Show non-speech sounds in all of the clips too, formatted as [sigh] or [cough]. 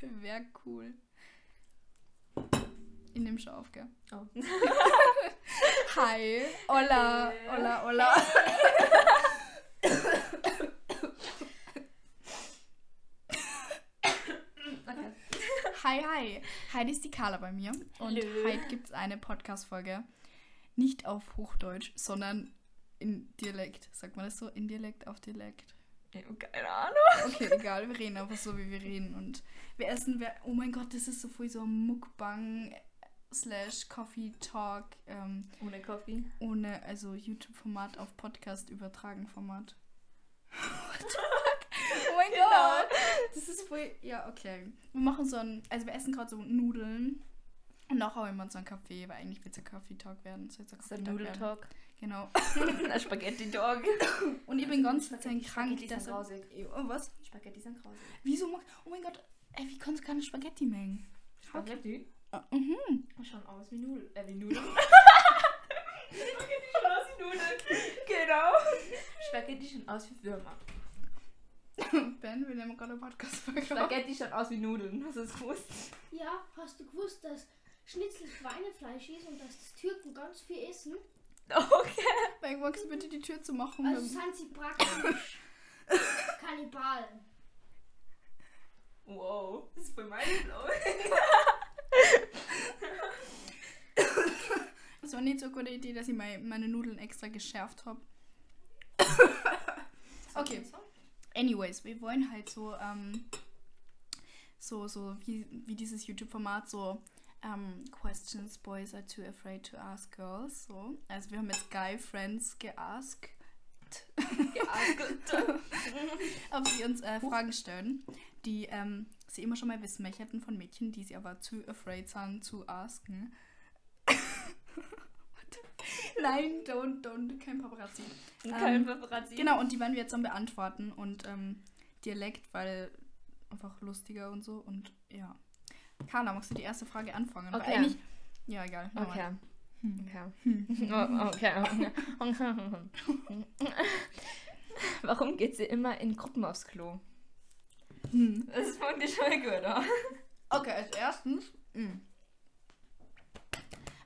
[laughs] Wäre cool. Ich nehme schon auf, gell? Oh. [laughs] Hi. Hola. Hola, hola. Okay. Hi, hi. Heute ist die Carla bei mir. Und heute gibt es eine Podcast-Folge. Nicht auf Hochdeutsch, sondern in Dialekt. Sagt man das so? In Dialekt auf Dialekt. Ja, keine Ahnung. Okay, egal, wir reden einfach so, wie wir reden. Und wir essen, wir, oh mein Gott, das ist so voll so ein Mukbang slash Coffee Talk ähm, Ohne Kaffee. ohne, also YouTube-Format auf Podcast übertragen Format. [laughs] Oh mein Genau. Gott. Das ist voll, ja, okay. Wir machen so ein, also wir essen gerade so Nudeln. Und nachher haben wir uns so einen Kaffee, weil eigentlich wird es ein Coffee Talk werden. Soll jetzt ein Das ist ein Coffee Talk werden. Genau. [laughs] ein Spaghetti-Dog. Und ich bin ganz krank, Spaghetti sind grausig. Oh, was? Spaghetti sind grausig. Wieso mag, oh mein Gott, ey, wie kannst du keine Spaghetti mengen? Spaghetti? Ah, mhm. Schauen aus wie Nudeln. Äh, wie Nudeln. Spaghetti schauen aus wie Nudeln. Genau. Spaghetti schauen aus wie Würmer. Ben, wir nehmen gerade eine Podcast-Folge auf. Spaghetti schauen aus wie Nudeln. Hast du das gewusst? Ja, hast du gewusst, dass Schnitzel Schweinefleisch ist und dass das Türken ganz viel essen? [laughs] Okay. Ben, magst du bitte die Tür zu machen? Also sind sie praktisch [laughs] Kannibalen. Wow. Das ist voll mindblowing. [laughs] Das war nicht so eine gute Idee, dass ich mein, meine Nudeln extra geschärft habe. Okay. Anyways, wir wollen halt so, ähm, so, so wie, wie dieses YouTube-Format, so ähm, Questions Boys are too afraid to ask girls. So. Also wir haben jetzt Guy Friends geasked, Geaskelt. [laughs] ob sie uns äh, Fragen stellen, die ähm, sie immer schon mal wissen möchten von Mädchen, die sie aber too afraid sind zu asken. [laughs] Nein, don't, don't, kein Paparazzi. Kein Ähm, Paparazzi. Genau, und die werden wir jetzt dann beantworten und ähm, Dialekt, weil einfach lustiger und so und ja. Carla, magst du die erste Frage anfangen? Okay. eigentlich, ja, egal. Okay. mal. Hm. Okay. Oh, okay. [laughs] Warum geht sie immer in Gruppen aufs Klo? Hm. Das ich schon gut, oder? Okay, als erstens, mh.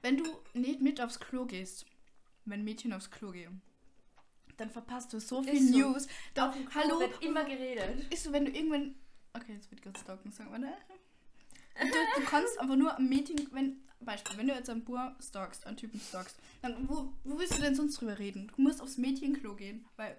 wenn du nicht mit aufs Klo gehst, wenn Mädchen aufs Klo gehen, dann verpasst du so viel Ist so. News. Klo hallo, wird immer geredet. ist so, wenn du irgendwann. Okay, jetzt wird kurz stalken, sagen wir, ne? Du, du kannst einfach nur am Meeting, wenn, Beispiel, wenn du jetzt einen Bur stalkst, einen Typen stalkst, dann wo, wo willst du denn sonst drüber reden? Du musst aufs Mädchenklo gehen, weil.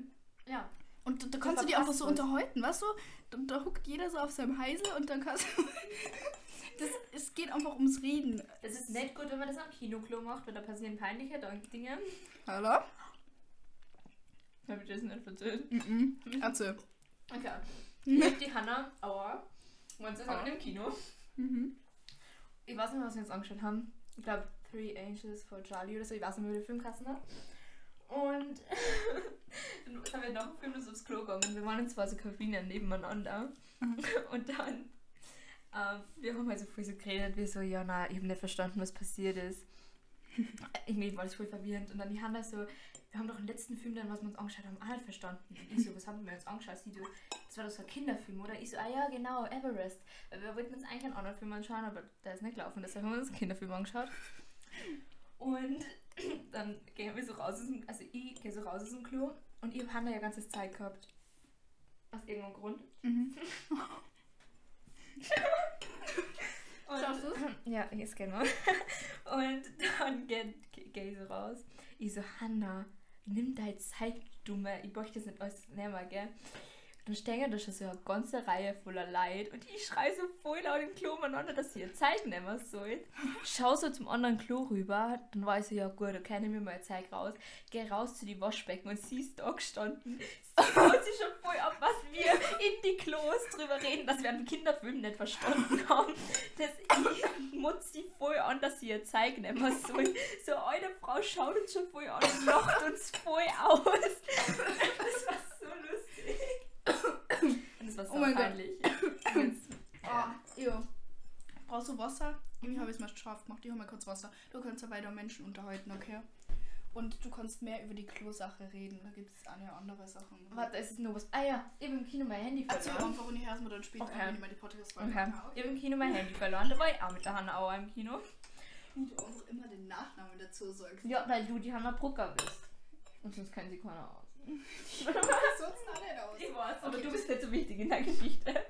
Ja. Und da, da kannst du dich einfach so was. unterhalten, weißt du? Da, da huckt jeder so auf seinem Heisel und dann kannst du. [laughs] das, es geht einfach ums Reden. Das ist nicht gut, wenn man das am Kinoklo macht, weil da passieren peinliche Dinge. Hallo? Hab ich das nicht erzählt? Mhm. Erzähl. Okay. [laughs] Ich die Hanna, aua, und sie Aua. sind im Kino. Mhm. Ich weiß nicht mehr, was wir uns angeschaut haben. Ich glaube, Three Angels for Charlie oder so. Ich weiß nicht mehr, wie der Film geheißen hat. Und [laughs] dann sind wir nach dem Film so aufs Klo gegangen. Wir waren in zwei so Kabinen nebeneinander. Mhm. [laughs] Und dann, ähm, wir haben halt so viel so geredet, wir so, ja, na, ich habe nicht verstanden, was passiert ist. [laughs] Irgendwie war das voll verwirrend. Und dann die Hanna so, wir haben doch den letzten Film, dann, was wir uns angeschaut haben, auch nicht verstanden. Ich so, was haben wir uns angeschaut? Sie so, das war doch so ein Kinderfilm, oder? Ich so, ah ja, genau, Everest. Wir wollten uns eigentlich einen anderen Film anschauen, aber der ist nicht gelaufen, deshalb haben wir uns einen Kinderfilm angeschaut. Und [clears throat] dann gehen wir so raus aus dem, also ich gehe so raus aus dem Klo und ich habe Hannah ja ganzes Zeit gehabt. Aus irgendeinem Grund. Mhm. [laughs] Und, Schaust du's? [clears throat] Ja, jetzt genau. [laughs] Und dann gehe geh ich so raus. Ich so, Hanna, nimm deine Zeit, Dumme. Ich möchte das nicht alles nehmen, gell? Dann stehen da schon so eine ganze Reihe voller Leid und ich schreie so voll laut im Klo miteinander, dass sie ihr Zeit nehmen soll. Schau so zum anderen Klo rüber, dann weiß ich, ja gut, okay, nimm mir mal Zeit raus. Geh raus zu die Waschbecken und sie ist da gestanden. Sie haut sich schon voll ab, was wir in die Klos drüber reden, dass wir einen Kinderfilm nicht verstanden haben. Dass ich mutz sie voll an, dass sie ihr Zeig nehmen soll. So eine Frau schaut uns schon voll an und lacht uns voll aus. Das war so lustig. Und es war so Oh mein Gott. peinlich. Ah, ja. Brauchst du Wasser? Irgendwie habe ich es mal scharf gemacht. Ich hole mal kurz Wasser. Du kannst ja weiter Menschen unterhalten, okay? Und du kannst mehr über die Klo-Sache reden. Da gibt es eine andere Sachen. Warte, es ist nur was. Ah ja, ich habe im Kino mein Handy Erzähl verloren. einfach und ich höre es mir dann später Okay. wenn ich mal die Podcast-Folge Okay. mache. Ich habe im Kino mein Handy verloren. Da war ich auch mit der Hanna Auer im Kino. Wie du einfach immer den Nachnamen dazu sagst. Ja, weil du die Hanna Brucker bist. Und sonst kennen sie keiner aus. sonst alle raus. Ich weiß, aber Okay. du bist nicht so wichtig in der Geschichte.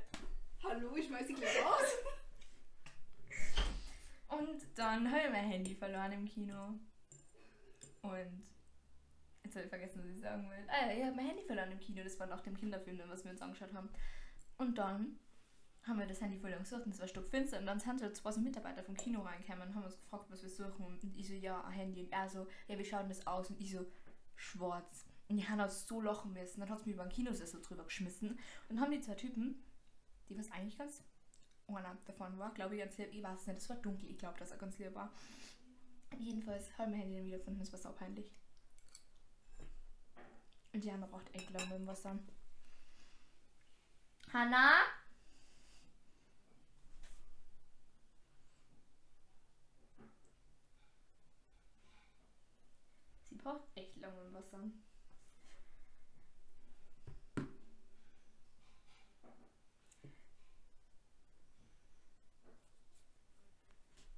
Hallo, ich schmeiß dich gleich raus. Und dann habe ich mein Handy verloren im Kino. Und jetzt habe ich vergessen, was ich sagen will. Ah ja, ich habe mein Handy verloren im Kino. Das war nach dem Kinderfilm, was wir uns angeschaut haben. Und dann haben wir das Handy verloren gesucht und es war stockfinster. Und dann sind so zwei Mitarbeiter vom Kino reingekommen und haben uns gefragt, was wir suchen. Und ich so, ja, ein Handy. Und er so, ja, wie schaut das aus? Und ich so, schwarz. Und die haben uns so lachen müssen. Dann hat es mir über den Kinosessel drüber geschmissen. Und dann haben die zwei Typen, die was eigentlich ganz einer davon war, glaube ich, ganz lieb. Ich weiß nicht, es war dunkel, ich glaube, dass er ganz lieb war. Jedenfalls habe ich mein Handy dann wiedergefunden, es war sau peinlich. Und die Hanna braucht echt lange mit dem Wasser. Hanna? Sie braucht echt lange mit dem Wasser.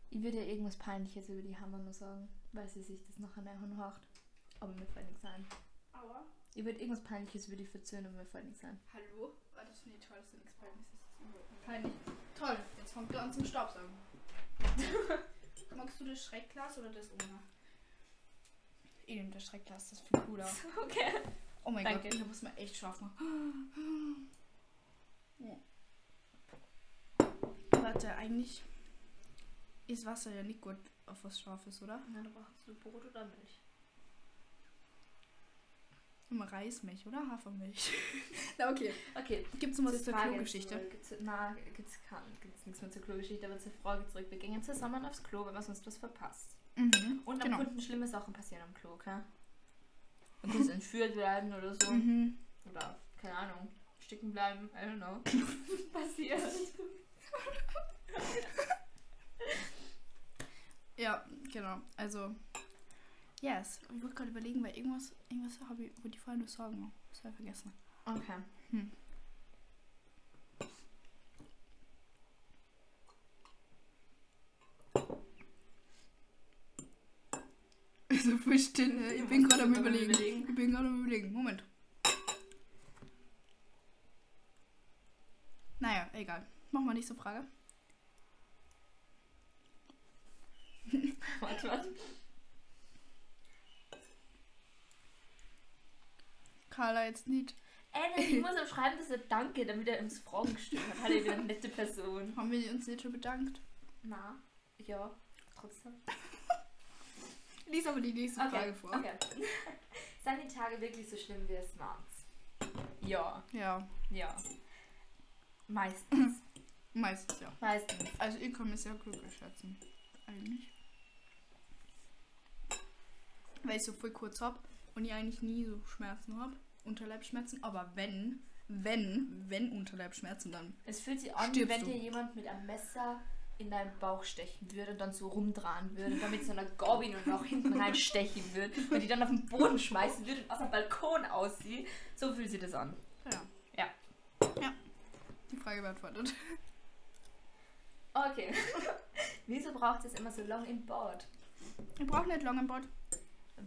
Ich würde ja irgendwas Peinliches über die Hanna nur sagen, weil sie sich das nachher anhört. Aber mir fällt nichts ein. Aua. Ich würde irgendwas Peinliches über die verzögern, aber mir fällt nichts ein. Hallo? Ah, das finde ich toll, dass du nichts Peinliches ist. Peinlich. Toll, jetzt fängt er an zum Staubsaugen. [laughs] Magst du das Schreckglas oder das ohne? Ich nehme das Schreckglas, das ist viel cooler. [laughs] Okay. Oh mein Danke. Gott, da muss man echt scharf machen. [gasps] Ja. Warte, eigentlich ist Wasser ja nicht gut auf was Scharfes, oder? Na, du brauchst du Brot oder Milch? Immer Reismilch, oder? Hafermilch. [laughs] Na okay. Okay. Gibt es noch was zur zur Klogeschichte? na, gibt's, kein, gibt's nichts mehr zur Klogeschichte, aber zur Frage zurück. Wir gehen zusammen aufs Klo, wenn wir sonst was verpasst. Mhm. Und genau. dann könnten schlimme Sachen passieren am Klo, okay? Kannst du entführt werden oder so. Mhm. Oder, keine Ahnung, stecken bleiben. I don't know. [laughs] Passiert. [laughs] Ja, genau. Also, yes. Ich wollte gerade überlegen, weil irgendwas, irgendwas habe ich, wollte ich vorhin noch sagen. Das habe ich vergessen. Okay. Hm. [laughs] So voll? Ich bin gerade am überlegen. Überlegen. Ich bin gerade am überlegen. Moment. Naja, egal. Mach mal nächste Frage. [laughs] Warte, warte. Carla jetzt nicht. Ey, ich muss auch schreiben, dass er Danke, damit er uns Fragen gestellt hat. Hallo, ich bin eine nette Person. Haben wir uns nicht schon bedankt? Na, ja, trotzdem. [laughs] Lies aber die nächste Frage vor. okay. [laughs] Sind die Tage wirklich so schlimm wie es macht? Ja, Ja, ja. Meistens. meistens ja. Meistens. Also ich kann mich sehr glücklich schätzen. Eigentlich. Weil ich so voll kurz hab und ich eigentlich nie so Schmerzen hab. Unterleibsschmerzen. Aber wenn, wenn, wenn Unterleibsschmerzen, dann. Es fühlt sich an, wie wenn du. dir jemand mit einem Messer in deinen Bauch stechen würde und dann so rumdrehen würde, damit so einer Gabin und auch hinten reinstechen würde und die dann auf den Boden schmeißen würde und aus dem Balkon aussieht. So fühlt sich das an. Ja. Ja. Ja. Die Frage beantwortet. Okay. [laughs] Wieso braucht es immer so lang im Bad? Wir brauchen nicht lange im Bad.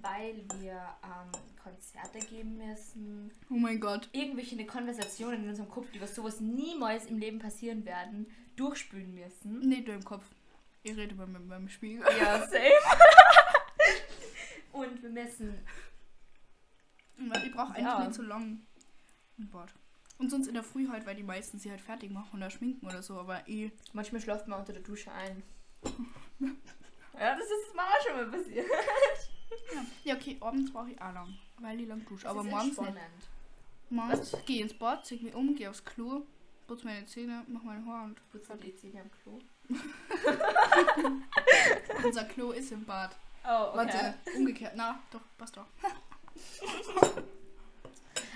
Weil wir ähm, Konzerte geben müssen, Oh mein Gott. irgendwelche eine Konversationen in unserem Kopf, die was sowas niemals im Leben passieren werden, durchspülen müssen. Nicht nur im Kopf. Ich rede mal mit meinem Spiegel. Ja, [laughs] safe. [laughs] Und wir müssen Weil ich brauche eigentlich Ja. nicht so lang im Bad. Und sonst in der Früh halt, weil die meisten sie halt fertig machen oder schminken oder so. Aber eh. Manchmal schläft man unter der Dusche ein. [laughs] ja, das ist auch schon mal passiert. Ja, ja okay, abends brauche ich auch lang. Weil ich lang dusche. Aber morgens nicht. Morgens gehe ich ins Bad, zieh mich um, gehe aufs Klo, putze meine Zähne, mach meine Haare und Putzt die Zähne am Klo. [laughs] unser Klo ist im Bad. Oh, Warte, umgekehrt. Na, doch, passt doch.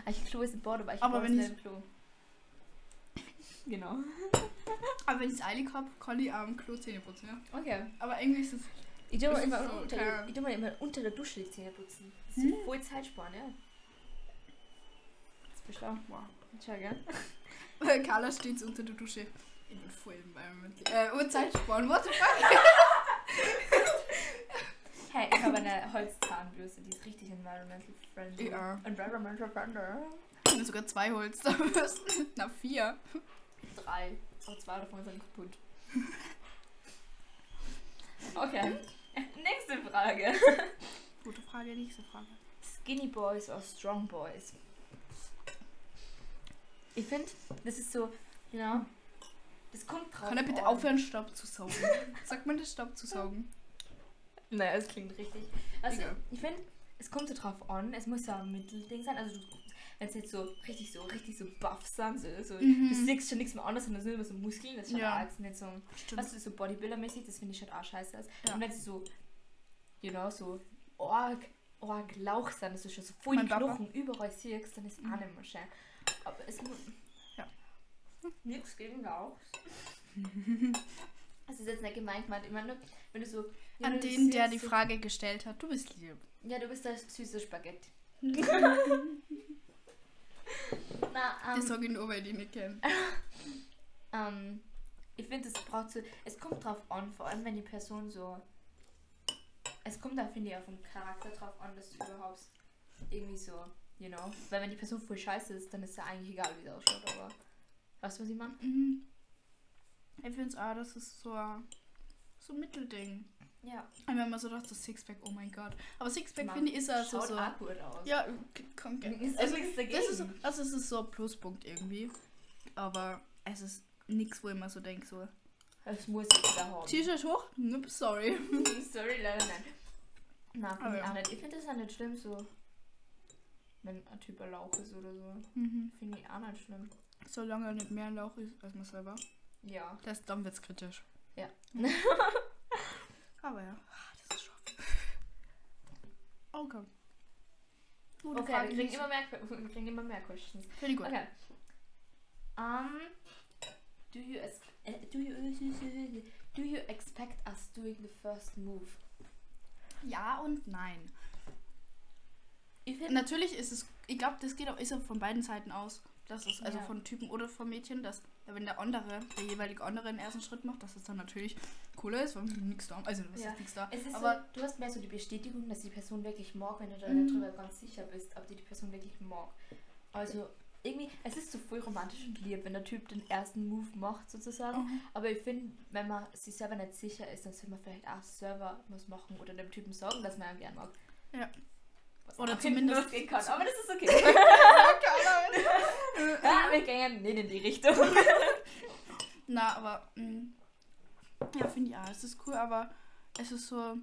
Ah, Ich Klo ist im Bad, aber ich Aber brauche wenn nicht ich- im Klo. Genau. Aber wenn ich es eilig habe, kann ich am Klo Zähne putzen, ja. Okay. Aber irgendwie ist es. Ich tue mir immer, unter, ich mir immer unter der Dusche die Zähne putzen. Das ist Hm? voll Zeitsparen, ja. Das ist schlau. Wow. Schau, gell? [laughs] Carla steht unter der Dusche. Ich bin voll environmental. Äh, und Zeit sparen. What the fuck? [laughs] Hey, ich habe eine Holzzahnbürste, die ist richtig environmental friendly. Ja. Environmental friendly. Ich habe sogar zwei Holzzahnbürsten. [laughs] Na, vier. Drei. Aber zwei davon sind kaputt. Okay. Nächste Frage. Gute Frage, nächste Frage. Skinny Boys oder Strong Boys? Ich finde, das ist so, you know, das kommt drauf Kann er bitte an. aufhören, Staub zu saugen? [laughs] Sagt man das Staub zu saugen? Naja, es klingt richtig. Also, Egal. ich finde, es kommt so drauf an, es muss ja ein Mittelding sein. Also, wenn es jetzt so richtig so, richtig so buff sind, so, so Mhm. du siehst schon nichts mehr anderes, sondern nur immer so Muskeln, das schaut Ja. jetzt nicht so, Stimmt. weißt du, so Bodybuilder-mäßig, das finde ich schon auch scheiße aus. Ja. Und wenn sie so, know, so arg, arg Lauch sind, dass du schon so voll Mein Papa. Knochen überall siehst, dann ist es auch nicht mehr schön. Aber es muss, Ja. nichts gegen Lauch. Das [laughs] ist jetzt nicht gemeint, gemeint. Ich meine, nur, wenn du so. wenn An den, der die Frage gestellt hat, du bist lieb. Ja, du bist der süße Spaghetti. [laughs] Na, Das ähm, sage ich nur, weil ich die nicht kenne. [laughs] ähm, ich finde, es braucht so. Es kommt drauf an, vor allem wenn die Person so. Es kommt da, finde ich, auf den Charakter drauf an, dass du überhaupt irgendwie so, you know. Weil wenn die Person voll scheiße ist, dann ist ja eigentlich egal, wie sie ausschaut, aber. Weißt du, was ich meine? Mhm. Ich finde es auch, das ist so ein so ein Mittelding. Ja. Und wenn man so dachte, so Sixpack, oh mein Gott. Aber Sixpack finde ich ist ja so. Schaut so auch gut aus. ja, k- kommt gerne. Ist Also, nichts dagegen. das ist, so- also es ist so ein Pluspunkt irgendwie. Aber es ist nichts, wo ich mir so denke, so. Das muss ich wieder haben. T-Shirt hoch? Nope, sorry. [laughs] Sorry, leider nein. Na, finde Aber ich ja. auch nicht. Ich finde das auch nicht schlimm, so. Wenn ein Typ ein Lauch ist oder so. Mhm. Finde ich auch nicht schlimm. Solange er nicht mehr ein Lauch ist als man selber. Ja. Das, dann wird's kritisch. Ja. [laughs] Aber ja, ah, das ist schon. [laughs] Okay. Gute Okay, Frage, wir kriegen, immer mehr, wir kriegen immer mehr Questions. Finde ich gut. Okay. Um, do you, äh, do you, do you expect us doing the first move? Ja und nein. Natürlich ist es, ich glaube, das geht auch, ist auch von beiden Seiten aus. Das ist also Ja. von Typen oder von Mädchen, dass wenn der andere, der jeweilige andere den ersten Schritt macht, dass es dann natürlich cooler ist, weil nichts da, also was Ja. ist nichts da. ist aber so, du hast mehr so die Bestätigung, dass die Person wirklich mag, wenn du da Mhm. drüber ganz sicher bist, ob die die Person wirklich mag. Also irgendwie, es ist so voll romantisch und lieb, wenn der Typ den ersten Move macht sozusagen. Mhm. Aber ich finde, wenn man sich selber nicht sicher ist, dann sollte man vielleicht auch selber was machen oder dem Typen sagen, dass man ihn gern mag. Ja. Was Oder zumindest- losgehen kann. Aber das ist okay. [laughs] ja, wir gehen nicht in die Richtung. [laughs] Na, aber mh, ja, finde ich auch, es ist cool, aber es ist so,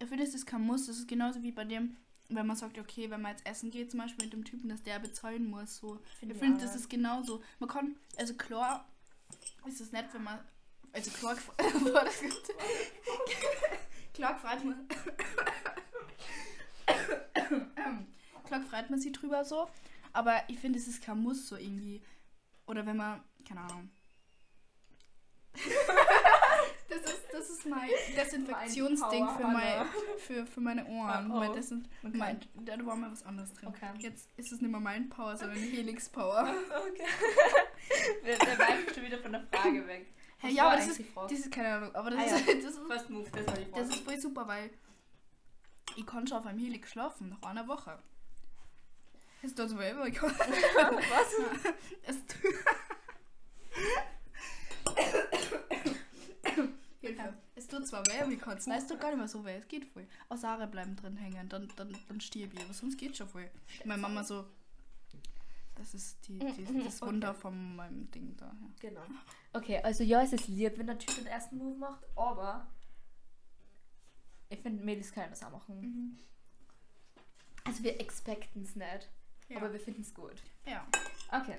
ich finde, es ist kein Muss, es ist genauso wie bei dem, wenn man sagt, okay, wenn man jetzt essen geht, zum Beispiel mit dem Typen, dass der bezahlen muss, so. Ich finde, das ist genauso. Man kann, also klar ist es nett, wenn man, also klar, [laughs] klar freut man, [coughs] klar freut man sich drüber so, aber ich finde, es ist kein Muss so irgendwie. Oder wenn man, keine Ahnung. [laughs] Das ist, das ist mein Desinfektionsding Mein für, mein, für, für meine Ohren. Oh, oh. Mein Desin Okay. mein, da war mal was anderes drin. Okay. Jetzt ist es nicht mehr mein Power, sondern Helix Power. [laughs] Okay. wir, wir weichen schon wieder von der Frage weg. Hey, ja, aber das ist, das ist keine Ahnung. Aber das, Ah, ist, ja. [laughs] das, ist, First Move, das war die Frage. das ist voll super, weil ich kann schon auf einem Helix schlafen, nach einer Woche. [laughs] Es tut so weh, aber ich kann. Was? Es Hilfe. Es tut zwar weh, aber ich kann es. Nein, es tut gar nicht mehr so weh. Es geht voll. Aus Haare bleiben drin hängen, dann, dann, dann stirb ich. Aber sonst geht schon voll. Meine Mama so. Das ist die, die, das Wunder von meinem Ding da. Ja. Genau. Okay, also ja, es ist lieb, wenn der Typ den ersten Move macht, aber ich finde, Mädels können das auch machen. Mhm. Also wir expecten es nicht, Ja. aber wir finden es gut. ja. Okay.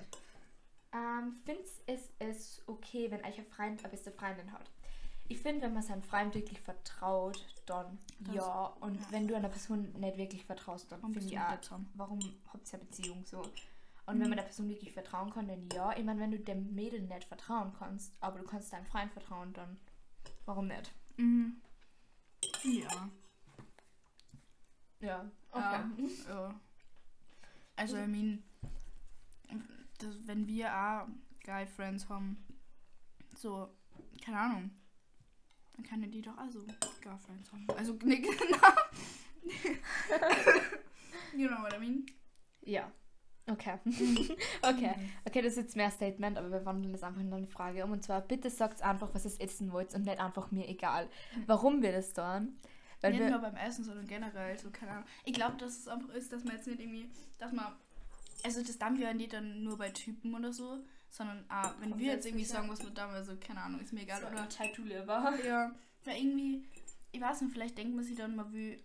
Ähm, findest es es okay, wenn euch ein Freund eine beste Freundin hat? Ich finde, wenn man seinem Freund wirklich vertraut, dann Das- ja. Und ja. wenn du einer Person nicht wirklich vertraust, dann finde ich zusammen? warum habt ihr eine Beziehung so? Und wenn Mhm. man der Person wirklich vertrauen kann, dann ja. Ich meine, wenn du dem Mädel nicht vertrauen kannst, aber du kannst deinem Freund vertrauen, dann warum nicht? Mhm. Ja. Ja, okay. Ja. ja. Also, I mean, das, wenn wir auch Guy Friends haben, so, keine Ahnung, dann können die doch also Guy Friends haben. Also, [laughs] ne, genau. you know what I mean? Ja. Okay. [laughs] okay. Okay, das ist jetzt mehr Statement, aber wir wandeln das einfach in eine Frage um. Und zwar, bitte sagt einfach, was ihr essen wollt und nicht einfach mir egal. Warum wir das tun? Weil nicht wir, nur beim Essen, sondern generell, so, keine Ahnung. Ich glaube, dass es einfach ist, dass man jetzt nicht irgendwie, dass man, also das dann wir nicht dann nur bei Typen oder so, sondern ah, wenn wir jetzt irgendwie sagen, was wir damals so, keine Ahnung, ist mir egal, so, oder? Chai to liver. Ja, weil irgendwie, ich weiß nicht, vielleicht denkt man sich dann mal, wie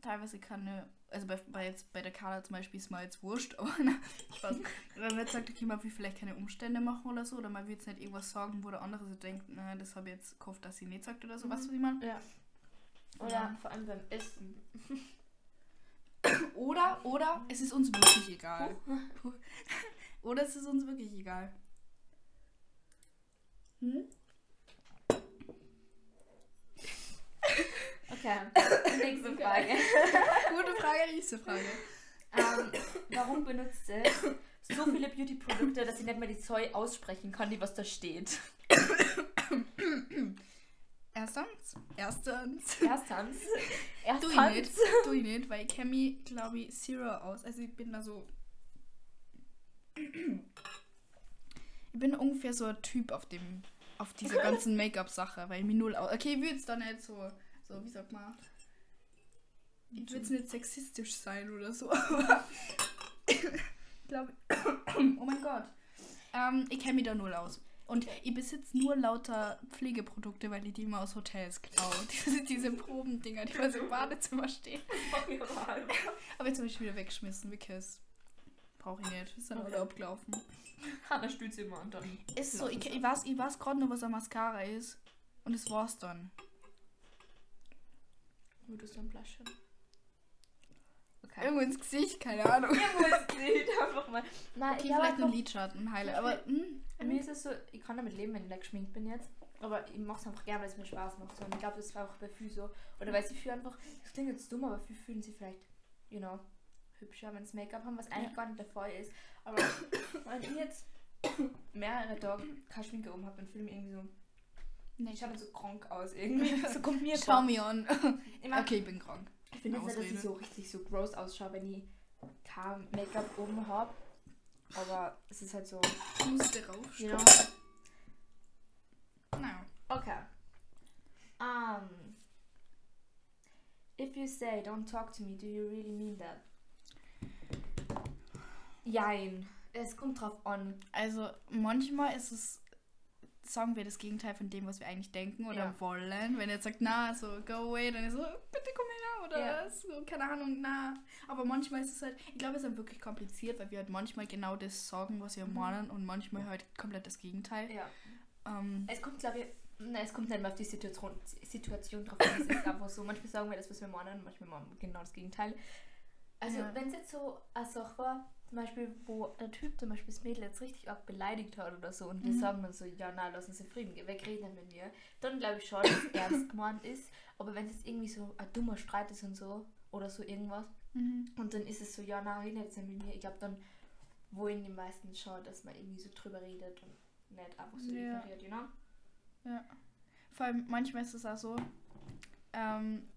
teilweise kann eine, also bei, bei jetzt bei der Carla zum Beispiel ist mir jetzt wurscht, [laughs] aber na, Spaß. [laughs] Wenn man jetzt sagt, okay, man will vielleicht keine Umstände machen oder so, oder man will jetzt nicht irgendwas sagen, wo der andere so denkt, na, das habe ich jetzt gehofft, dass sie nicht sagt oder so, Mhm. weißt du, was meine? Ja. Oder Ja. vor allem beim Essen. Oder, oder es ist uns wirklich egal. [laughs] Oder es ist uns wirklich egal. Hm? Okay, nächste Frage. [laughs] Gute Frage, nächste Frage. ähm, warum benutzt ihr so viele Beauty-Produkte, dass ich nicht mehr die Zoe aussprechen kann, die was da steht? Erstens, erstens. Erstens. Du ich Erstens. nicht, du ich nicht, weil ich kenne mich, glaube ich, zero aus. Also ich bin da so... Ich bin ungefähr so ein Typ auf dem, auf dieser ganzen Make-up-Sache, weil ich mich null aus... Okay, ich will jetzt da nicht so, so, wie sagt man... Ich will jetzt nicht sexistisch sein oder so, [laughs] aber... ich glaube... [coughs] oh mein Gott. Ähm, ich kenne mich da null aus. Und ich besitze nur lauter Pflegeprodukte, weil ich die immer aus Hotels klaue. [laughs] Diese, diese Probendinger, die bei so im Badezimmer stehen. [laughs] Aber jetzt habe ich wieder weggeschmissen, because brauche ich nicht. Ist dann Okay. alle abgelaufen. [laughs] Hanna stützt immer und dann. Ist so, ich, ich weiß, ich weiß gerade noch, was ein Mascara ist. Und das war's dann. Wo du dann Blushing. Okay. Irgendwo ins Gesicht, keine Ahnung. Irgendwo ist Gesicht, [laughs] einfach mal. Nein, Okay, ich habe vielleicht ein Lidschatten, ein Highlight. Aber, hm, bei mir ist es so, ich kann damit leben, wenn ich nicht geschminkt bin jetzt. Aber ich mache es einfach gerne, weil es mir Spaß macht. So. Und ich glaube, das war auch bei Fü so. Oder weil sie für einfach, das klingt jetzt dumm, aber für fühlen sie vielleicht, you know, hübscher, wenn sie Make-up haben, was eigentlich Ja. gar nicht der Fall ist. Aber [coughs] wenn ich jetzt mehrere Tage keine Schminke oben habe, dann fühle ich mich irgendwie so, nee, ich schaue dann so krank aus irgendwie. [laughs] so kommt mir Schau mir an. [laughs] Ich mein, Okay, ich bin krank. Ich finde jetzt nicht, dass ich so richtig so gross ausschaue, wenn ich kein Make-up oben habe. Aber es ist halt so, Ich musste rauf. you know. Naja. Okay. Um, if you say don't talk to me, do you really mean that? Jein. Es kommt drauf an. Also, manchmal ist es, sagen wir das Gegenteil von dem, was wir eigentlich denken oder Ja. wollen. Wenn er jetzt sagt, na, so, go away, dann ist so, bitte komm her oder Ja. so, keine Ahnung, na. Aber manchmal ist es halt, ich glaube, es ist halt wirklich kompliziert, weil wir halt manchmal genau das sagen, was wir Mhm. meinen und manchmal halt komplett das Gegenteil. Ja. Ähm, Es kommt, glaube ich, nein, es kommt nicht mehr auf die Situation, Situation drauf an. Es ist einfach so, manchmal sagen wir das, was wir meinen, und manchmal machen wir genau das Gegenteil. Also, Ja. wenn es jetzt so eine Sache war, zum Beispiel, wo der Typ zum Beispiel das Mädel jetzt richtig arg beleidigt hat oder so, und wir Mhm. sagen dann so, ja, na, lass uns in Frieden gehen, wegreden mit mir, dann glaube ich schon, dass es ernst gemeint ist. Aber wenn es jetzt irgendwie so ein dummer Streit ist und so, oder so irgendwas, mhm. und dann ist es so, ja, na, red jetzt nicht mit mir, ich glaube, dann wollen die meisten schon, dass man irgendwie so drüber redet und nicht einfach so Ja. ignoriert, you know? Ja. Vor allem manchmal ist es auch so, ähm,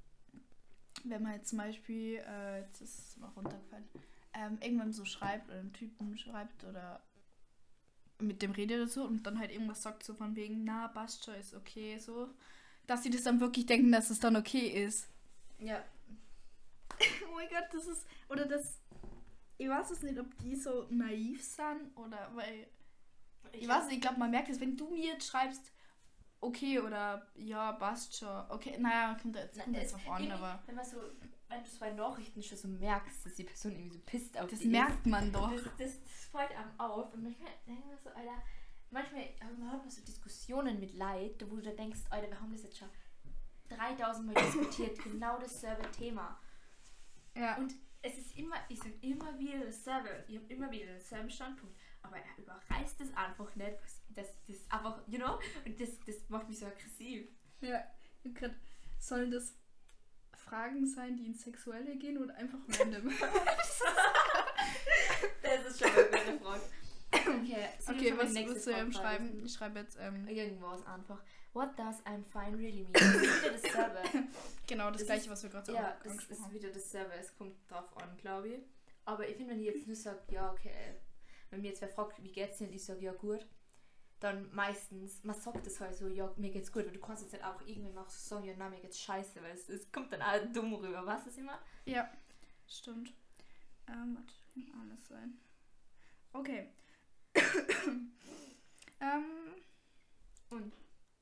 wenn man jetzt zum Beispiel, äh, jetzt ist es noch runtergefallen, ähm, irgendwann so schreibt oder einen Typen schreibt oder mit dem redet oder so und dann halt irgendwas sagt so von wegen, na, schon, ist okay, so, dass sie das dann wirklich denken, dass es dann okay ist. Ja, [laughs] Oh mein Gott, das ist, oder das, ich weiß es nicht, ob die so naiv sind oder, weil ich weiß nicht, ich glaube, man merkt es, wenn du mir jetzt schreibst, okay oder ja, passt schon. Okay, naja, kommt da jetzt, kommt da jetzt drauf an, irgendwie, aber Wenn man so, wenn du bei Nachrichten schon so merkst, dass die Person irgendwie so pisst auf das dich merkt man doch. das, das, das fällt einem auf. Und manchmal denkt man so, Alter, manchmal hat man so Diskussionen mit Leid, wo du da denkst, Alter, wir haben das jetzt schon 3000 Mal diskutiert, genau dasselbe Thema. Ja. Und es ist immer, ich sag immer wieder dasselbe. Ich habe immer wieder denselben Standpunkt. Aber er überreißt es einfach nicht. Das, das einfach, you know? Und das, das macht mich so aggressiv. Ja, ich hab grad, sollen das Fragen sein, die ins Sexuelle gehen oder einfach [laughs] random? Das ist schon eine gute Frage. Okay, okay, was musst du ähm, schreiben? Ich schreibe jetzt, ähm, Irgendwas einfach. What does I'm fine really mean? Das ist wieder dasselbe. [laughs] genau das, Das gleiche, ist- was wir gerade ja, auch das angesprochen ist haben. wieder dasselbe. Es kommt drauf an, glaube ich. Aber ich finde, wenn ich jetzt nur sage, ja, okay, wenn mir jetzt wer fragt, wie geht's dir, und ich sage, ja, gut, dann meistens, man sagt es halt so, ja, mir geht's gut, weil du kannst jetzt nicht auch irgendwann auch so sagen, ja, nein, mir geht's scheiße, weil es, es kommt dann auch dumm rüber, weißt du das immer? Ja, stimmt. Ähm, warte, kann alles sein. Okay. [coughs] ähm, Und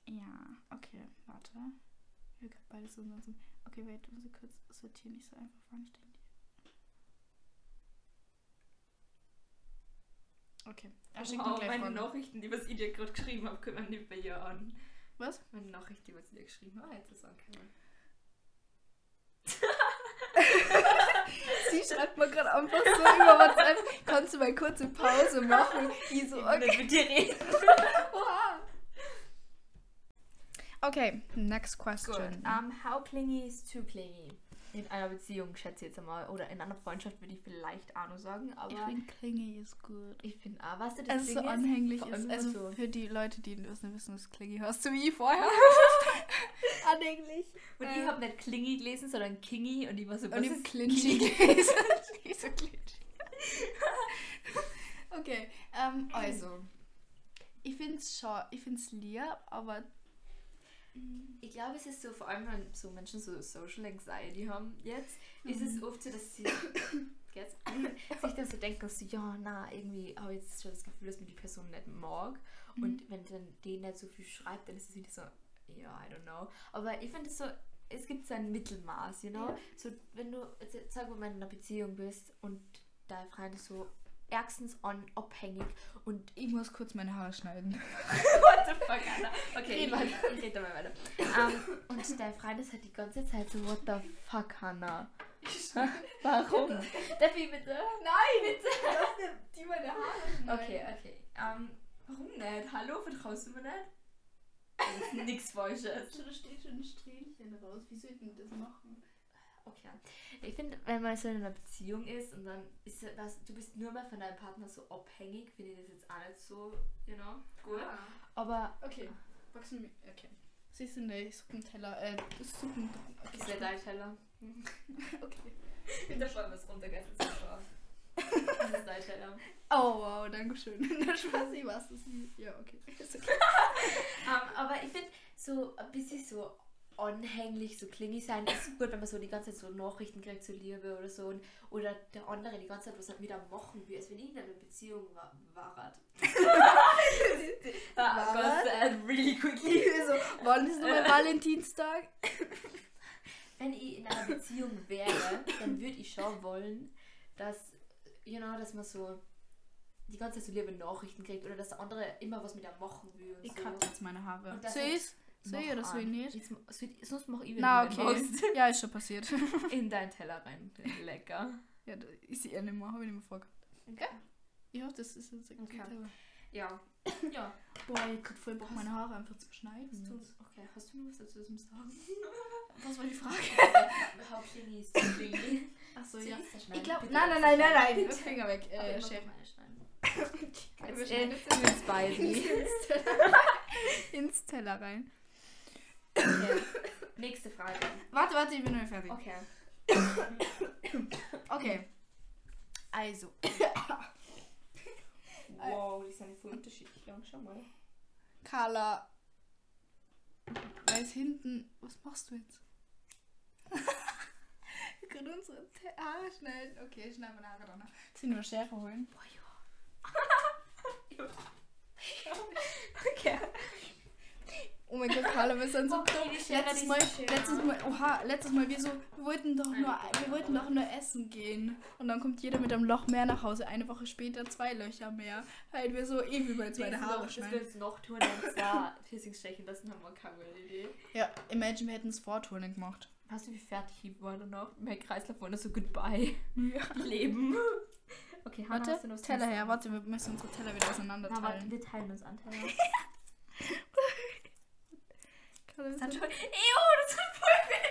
ja, okay, warte. Wir können beides so sonst. Okay, wait, muss ich kurz sortieren, nicht so einfach Fragen Okay. Er schickt mir wow, gleich meine Fragen. Nachrichten, die was ich dir gerade geschrieben habe, können wir nicht bei ihr an. Was? Meine Nachricht, die was ich dir geschrieben habe, jetzt ist angekommen. [laughs] Sie schreibt mir gerade einfach so über WhatsApp. Kannst du mal kurze Pause machen? Die so, Ich will okay. nicht mit dir reden. [laughs] Oha. Okay, next question. Um, how clingy is too clingy? In einer Beziehung, schätze ich jetzt einmal. Oder in einer Freundschaft würde ich vielleicht noch sagen. Aber ich finde, Klingi ist gut. ich finde auch, was das Also so Ding ist, anhänglich ist. allem Also so- für die Leute, die das nicht wissen, was Klingi hast du wie vorher. [laughs] anhänglich. Und Äh. ich habe nicht Klingi gelesen, sondern Kingi und ich war so, Und ist Clingy Kingi? [laughs] gelesen. Nicht so clingy. [laughs] okay, ähm, [clears throat] also. Ich finde es schon, ich finde es lieb, aber Ich glaube, es ist so, vor allem wenn so Menschen so Social Anxiety haben jetzt, ist es Mhm. oft so, dass sie [coughs] jetzt, [coughs] sich dann so denken, sie, ja, na, irgendwie habe ich jetzt schon das Gefühl, dass mir die Person nicht mag. Mhm. Und wenn dann die nicht so viel schreibt, dann ist es wieder so, ja, I don't know. Aber ich finde es so, es gibt so ein Mittelmaß, you know? Ja. So, wenn du, jetzt sag mal, in einer Beziehung bist und dein Freund ist so ärgstens an, abhängig und ich muss kurz meine Haare schneiden. [laughs] What the fuck, Anna? Okay, Red ich, weiter. ich rede mal [laughs] weiter. Ähm, und dein Freund ist halt die ganze Zeit so, what the fuck, Hannah? [laughs] Warum? Ich bitte? Nein, bitte! Lass die meine Haare Okay, okay. Ähm, warum nicht? Hallo, vertraust du mir nicht? Nichts Falsches. Da steht schon ein Strähnchen raus. Wie soll ich denn das machen? Okay. Ich finde, wenn man so in einer Beziehung ist und dann ist das, du bist nur mal von deinem Partner so abhängig, finde ich das jetzt auch nicht so, you know, gut. Ah. Aber Okay, wachsen wir. Okay. Siehst du, ne, Suppenteller, äh, Suppen. Okay, ist der dein Teller? [laughs] okay. Hinter vorne was runtergeht, ist so scharf. Das ist dein Teller. Oh, wow, danke schön. [laughs] Na, Spaß, ich weiß das nicht. Ja, okay. Ist okay. [laughs] Ähm, aber ich finde, so ein bisschen so anhänglich, so klingy sein, ist gut, wenn man so die ganze Zeit so Nachrichten kriegt, so Liebe oder so. Und, oder der andere die ganze Zeit was mit einem machen will, als wenn ich in einer Beziehung war. Warat. [laughs] Warat? Goes sad really quickly. [laughs] so, wann ist nochmal [laughs] Valentinstag? Wenn ich in einer Beziehung wäre, dann würde ich schon wollen, dass, you know, dass man so die ganze Zeit so liebe Nachrichten kriegt oder dass der andere immer was mit einem machen will. Ich so. cutte jetzt meine Haare. Siehst Soll ich an. nicht? Jetzt, sonst mach ich, wenn Na, okay. [laughs] Ja, ist schon passiert. [laughs] In deinen Teller rein. Lecker. ja, da ist eher nicht mehr, habe ich nicht mehr vorgehabt. Okay. Ja, das ist jetzt Okay. okay. Ja. [coughs] Ja. Boah, ich krieg voll Bock, meine Haare einfach zu schneiden. Du, okay, hast du noch was dazu zum Sagen? [laughs] Was war die Frage? Hauptlinie ist. Achso, ja. Ich glaube, Bitte nein, nein, nein, nein, nein. Finger weg. Äh, Chef. Jetzt äh, wir zwei. ins Teller rein. Okay. [laughs] Nächste Frage. Warte, warte, ich bin noch nicht fertig. Okay. [coughs] Okay. Also. [coughs] Wow, die sind voll unterschiedlich lang. Schau mal. Carla. Weiß hinten. Was machst du jetzt? [laughs] Wir können unsere Haare schneiden. Okay, ich schneide meine Haare danach. Soll ich nur Schere holen? Boah, ja. [laughs] okay. Oh mein Gott, Carla, wir sind so Okay, dumm. die Letztes die Mal, letztes. Mal, oha, letztes Mal, wir so, wir wollten doch nur, wir wollten doch nur essen gehen. Und dann kommt jeder mit einem Loch mehr nach Hause. Eine Woche später zwei Löcher mehr. Weil wir so ewig über jetzt meine Haare Das wir schneiden. jetzt noch tun und zwar Piercings stechen lassen, haben wir keine Idee. Ja, imagine, wir hätten es vor Turnen gemacht. Weißt du, wie fertig ich war danach? Mein Kreislauf nur so goodbye. Ja. Leben. Okay, Hannah, Warte, noch Teller her, warte, wir müssen unsere Teller wieder auseinander Na, warte, teilen. wir teilen uns an. Teller. [laughs] Das hat schon. Ew, das tut voll weh.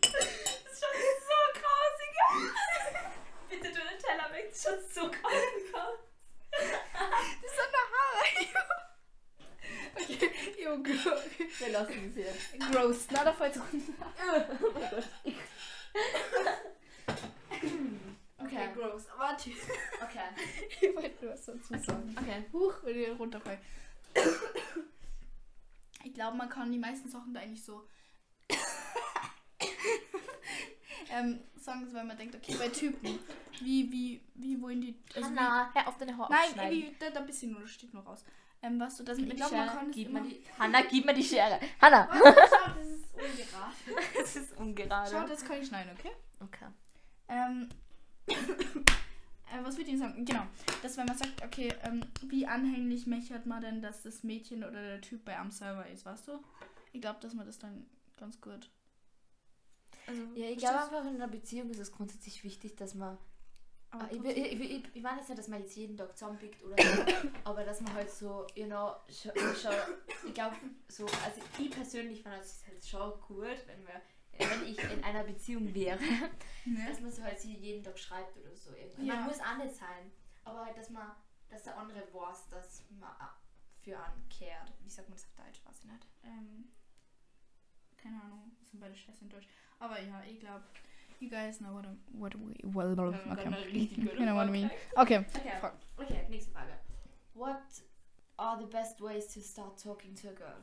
Das ist schon so grausig. [laughs] Bitte du den Teller weg, das ist schon so grausig aus. Das sind doch Haare. okay, yo, girl. Wir lassen es hier. Gross, na, da fällt es runter. oh mein Gott. Okay, gross. Warte. Okay. Ich wollte nur was dazu sagen. Okay. Huch, wenn ihr runterfallt. Ich glaube, man kann die meisten Sachen da eigentlich so [laughs] ähm, sagen, wenn man denkt, okay, bei Typen, wie, wie, wie wollen die. Also Hanna, hör auf deine Haare nein, da, da ein bisschen nur, das steht noch raus. Ähm, was du, das, ich glaube, man kann Gib immer. die... Hanna, gib mir die Schere. Hanna. Schau, das ist ungerade. [laughs] Es ist ungerade. Schau, das kann ich schneiden, okay? Okay. Ähm, äh, was würde ich sagen? Genau, dass wenn man sagt, okay, ähm, wie anhänglich mechert man denn, dass das Mädchen oder der Typ bei am Server ist, weißt du? Ich glaube, dass man das dann ganz gut. Also, Ja, ich glaube einfach in einer Beziehung ist es grundsätzlich wichtig, dass man. Ah, ich, ich, ich, ich, meine jetzt nicht, dass man jetzt jeden Tag zusammenpickt oder so, [coughs] aber dass man halt so, you know, schon, schon ich glaube, so, also ich persönlich fand es halt schon gut, wenn wir, wenn ich in einer Beziehung wäre, Ne? dass man so halt sie jeden Tag schreibt oder so. Irgendwie. Ja. Man muss auch nicht sein, aber halt, dass man, dass der andere weiß, dass man für einen kehrt. Wie sagt man das auf Deutsch? Weiß ich nicht. Ähm, keine Ahnung, wir sind beide scheiße in Deutsch. Aber ja, ich glaube, you guys know what, I, what we. Well, well, okay. [laughs] You know what I mean. Okay, Okay. Frage. Okay, nächste Frage. What are the best ways to start talking to a girl?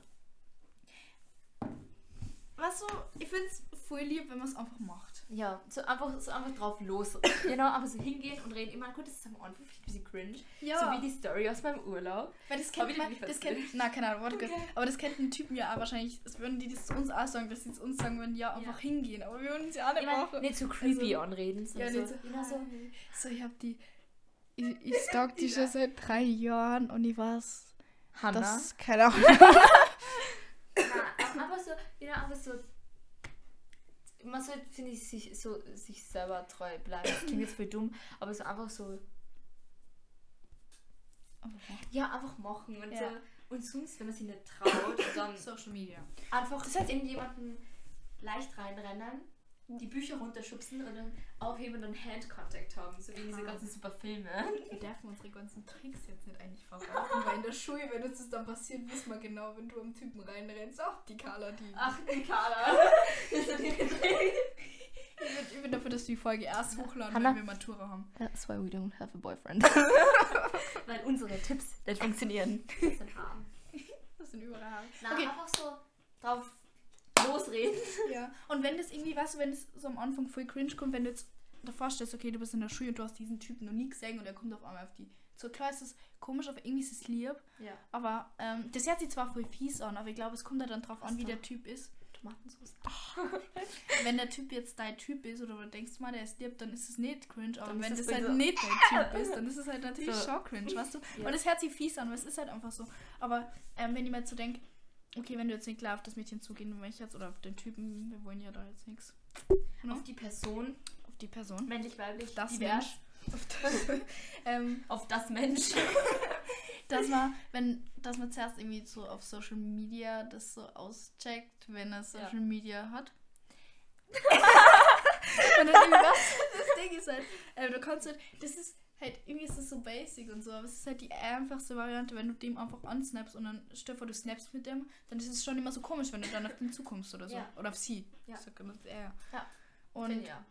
Was so, ich finde es voll lieb, wenn man es einfach macht. Ja, so einfach, so einfach drauf los. [laughs] genau, einfach so hingehen und reden. Meine, gut, das ist am Anfang vielleicht ein bisschen cringe. Ja, So wie die Story aus meinem Urlaub. weil das kennt man, das kennt, na keine Ahnung. Okay. aber das kennt ein Typen ja auch wahrscheinlich, das würden die das zu uns auch sagen, dass sie zu uns sagen würden, ja, einfach hingehen, aber wir würden sie auch nicht Ich machen. nicht so creepy Also- anreden, ja, sondern nicht so, so, genau so. so, ich hab die, ich, ich [laughs] stalk die schon seit drei Jahren und ich weiß, Hanna. das, keine Ahnung. [laughs] Nein, aber so, genau, aber so. Man sollte, finde ich, sich, so, sich selber treu bleiben. Das klingt jetzt voll dumm, aber so einfach so. Ja, einfach machen und Ja. so. Und sonst, wenn man sich nicht traut, [coughs] dann Social Media. einfach das heißt irgendjemanden leicht reinrennen, die Bücher runterschubsen und dann aufheben und dann Handkontakt haben, so wie diese ganzen super Filme. [laughs] Wir dürfen unsere ganzen Tricks jetzt nicht eigentlich verraten, weil in der Schule, wenn uns das dann passiert, wissen wir genau, wenn du am Typen reinrennst, ach, die Carla, die. Ach, die Carla. [laughs] Das ist die ich, bin, ich bin dafür, dass die Folge erst hochladen, Hannah? wenn wir Matura haben. That's why we don't have a boyfriend. [laughs] Weil unsere Tipps nicht funktionieren. Das sind Haaren. Das sind überall Haare. Na, Okay. einfach so drauf losreden. [laughs] Ja. Und wenn das irgendwie, weißt du, wenn das so am Anfang voll cringe kommt, wenn du jetzt davor stehst, okay, du bist in der Schule und du hast diesen Typen noch nie gesehen und er kommt auf einmal auf die. So klar ist es komisch, aber irgendwie ist es lieb. Ja. Aber ähm, das hört sich zwar voll fies an, aber ich glaube, es kommt ja dann drauf Was an, wie der Typ ist. Tomatensauce. [laughs] Wenn der Typ jetzt dein Typ ist oder du denkst mal, der ist lieb, dann ist es nicht cringe. Aber Dann wenn es das voll halt so- nicht dein Typ [laughs] ist, dann ist es halt natürlich So. schon cringe, weißt du? Ja. Und es hört sich fies an, aber es ist halt einfach so. Aber ähm, wenn ich mir jetzt so denke, okay, wenn du jetzt nicht klar auf das Mädchen zugehen möchtest oder auf den Typen, wir wollen ja da jetzt nichts. Ne? Auf die Person, Auf die Person. männlich, weiblich, Das divers. Mensch. Auf das, [laughs] ähm, Auf das Mensch. [laughs] dass man, wenn, dass man zuerst irgendwie so auf Social Media das so auscheckt, wenn er Social Media hat. [laughs] Und dann irgendwie was? Das Ding ist halt, äh, du kannst halt, das ist halt, irgendwie ist das so basic und so, aber es ist halt die einfachste Variante, wenn du dem einfach ansnappst und dann vor, du snappst mit dem, dann ist es schon immer so komisch, wenn du dann auf den zukommst oder so. Ja. Oder auf sie. Ja. Ich sag immer, er. Ja. Und, ja.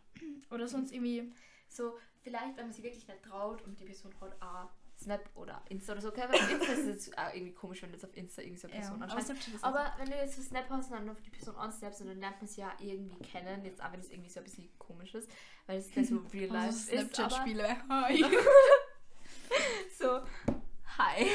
oder sonst irgendwie, So, vielleicht, wenn man sich wirklich nicht traut und die Person hat auch Snap oder Insta oder so. Okay, weil Insta ist es jetzt auch irgendwie komisch, wenn du jetzt auf Insta irgendwie so eine ja. Person Aber anschaust. Snapchat ist Aber wenn du jetzt so Snap hast und dann auf die Person ansnappst und dann lernt man sie ja irgendwie kennen, jetzt auch wenn es irgendwie so ein bisschen komisch ist, weil es nicht so [laughs] real life also ist. Aber Snapchat-Spiele. Hi. [laughs] so, hi.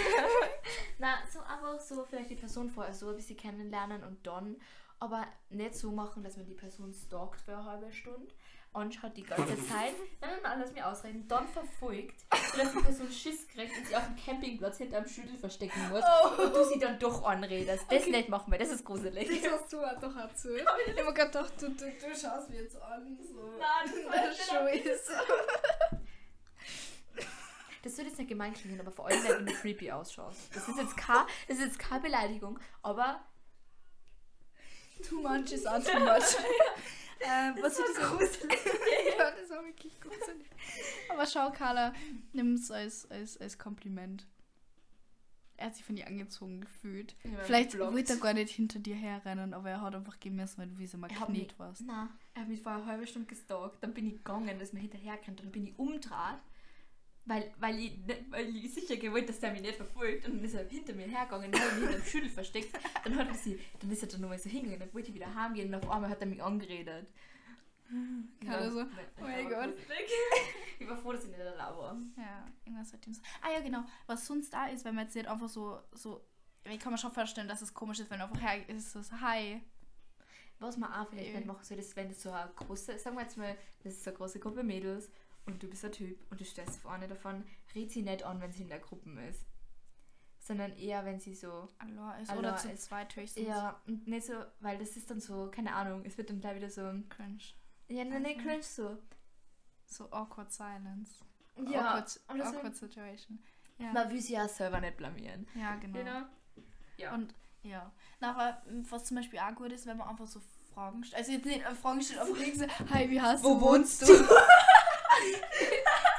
[laughs] Na, so einfach so vielleicht die Person vorher so ein bisschen kennenlernen und dann aber nicht so machen, dass man die Person stalkt für eine halbe Stunde, anschaut die ganze [laughs] Zeit, nein, nein, nein, lass mich ausreden, dann verfolgt, sodass die Person Schiss kriegt und sie auf dem Campingplatz hinter einem Schüttel verstecken muss und du sie dann doch anredest. Das nicht machen wir, das ist gruselig. Das hast du halt doch erzählt. Ich hab mir gedacht, du, du, du schaust mir jetzt an. So. Nein, das [laughs] ist. Das soll jetzt nicht gemein klingen, aber vor allem, wenn du creepy ausschaust. Das ist jetzt keine, das ist jetzt keine Beleidigung, aber Too much is auch too much. [laughs] ähm, was war ist das? gruselig. [laughs] ja, das war wirklich gruselig. Aber schau, Carla, nimm es als, als, als Kompliment. er hat sich von dir angezogen gefühlt. Ja, Vielleicht blockt. wollte er gar nicht hinter dir herrennen, aber er hat einfach gemessen, weil du wie so Magnet mich- warst. Nein, er hat mich vor einer halben Stunde gestalkt. Dann bin ich gegangen, ist mir hinterhergerannt. Dann bin ich umdraht, weil, weil, ich, nicht- weil ich sicher gewollt, dass der mich nicht verfolgt. Und dann ist er hinter mir hergegangen, dann hat mich hinter dem Schüttel versteckt. Dann, hat er sie, dann ist er dann nochmal so hingegangen, dann wollte ich wieder heimgehen und auf einmal hat er mich angeredet. Kann er so? Oh mein Gott. [laughs] Ich war froh, dass ich nicht allein war. Ja, irgendwas mit dem. Ah ja, genau. Was sonst da ist, wenn man jetzt nicht einfach so, so. Ich kann mir schon vorstellen, dass es komisch ist, wenn einfach her ist, so, so hi. Was man auch vielleicht Ja. nicht machen soll, ist, wenn das so eine große, sagen wir jetzt mal, das ist so eine große Gruppe Mädels und du bist ein Typ und du stellst eine davon, red sie nicht an, wenn sie in der Gruppe ist. Sondern eher, wenn sie so, Allah ist. Allah oder zu ist- zweit höchstens. ja, und nicht so, weil das ist dann so, keine Ahnung, es wird dann gleich wieder so, Cringe. ja, nein, Mhm. cringe so. So awkward silence. Ja, awkward, aber awkward situation. Ja, Man will sie ja selber nicht blamieren. ja genau. Genau. Ja. Und ja. Nachher, was zum Beispiel auch gut ist, wenn man einfach so Fragen stellt. Also jetzt nicht äh, Fragen stellt, links, [laughs] so, hi, wie heißt Wo du? wohnst [laughs] du?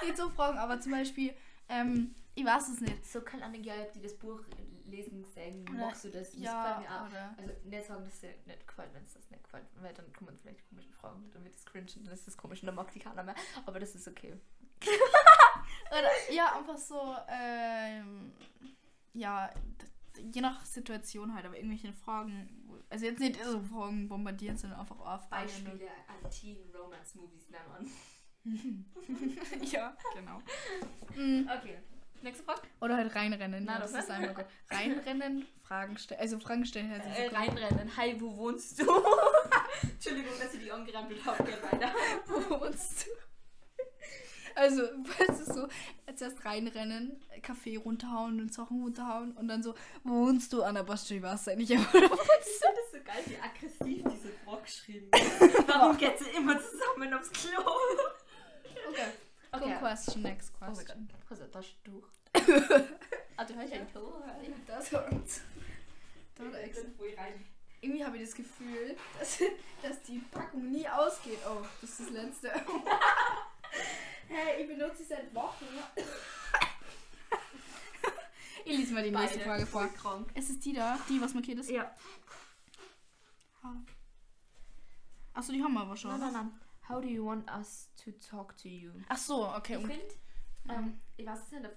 Nicht so Fragen, aber zum Beispiel, ähm, ich weiß es nicht. So kann Anne ja, die das Buch lesen, sagen, Oder- magst du das? Das Ja, mir auch. oder. Also nicht sagen, dass dir nicht gefällt, wenn es das nicht gefällt, weil dann kommen vielleicht komische Fragen, dann wird es cringe und dann ist es komisch und dann mag die keiner mehr. Aber das ist okay. [laughs] Oder ja, einfach so, ähm, ja, je nach Situation halt, aber irgendwelche Fragen, also jetzt nicht so Fragen bombardieren, sondern einfach Fragen. Beispiele an Teen-Romance-Movies nennen. [laughs] ja, genau. Mm, Okay. Nächste Frage. Oder halt reinrennen. Na, ja, das ist einfach gut. Reinrennen, Fragen stellen, also Fragen stellen hört sich so Äh, reinrennen. Hi, wo wohnst du? [laughs] Entschuldigung, dass ich die angerempelt habe. Geht weiter. [laughs] Wo wohnst du? Also, weißt du so, jetzt erst reinrennen, Kaffee runterhauen und Sachen runterhauen und dann so, wo wohnst du? An der Bastille warst du nicht, aber Ich finde das so geil, wie aggressiv diese Frage geschrieben ist. Warum geht sie immer zusammen aufs Klo? Okay. Okay. Good question, next Oh mein Gott. question. Hast du ein Taschentuch? Ah, du hörst ein Klo? Das und. Irgendwie habe ich das Gefühl, dass, dass die Packung nie ausgeht. Oh, das ist das letzte. [laughs] Hey, ich benutze sie seit Wochen. [laughs] Ich lese mal die nächste Beide Frage vor. krank. Es ist die da, die was markiert ist. Ja. Achso, die haben wir aber schon. Nein, nein, nein. How do you want us to talk to you? Ach so, okay. Ich finde, ähm, ich weiß nicht,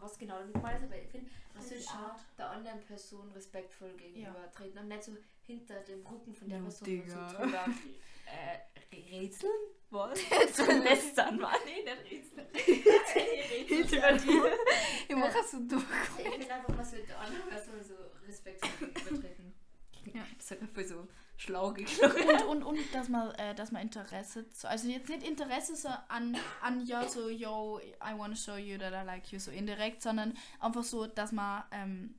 was genau damit gemeint ist, aber ich finde, Das ist schade. der anderen Person respektvoll gegenüber treten und nicht so hinter dem Rücken von der Jo, Person Digga. so drüber [laughs] äh, rätseln. Was? [laughs] so lästern, Mann. Nee, nicht rätseln. [laughs] Hinter dir. ich mach das so durch. Ich finde einfach, man sollte der anderen Person so respektvoll gegenübertreten. Ja. Das hat voll so schlau geklungen. Und, und, und dass man, äh, dass man Interesse, zu, also jetzt nicht Interesse so an, an ja, so, yo, I want to show you that I like you, so indirekt, sondern einfach so, dass man, ähm,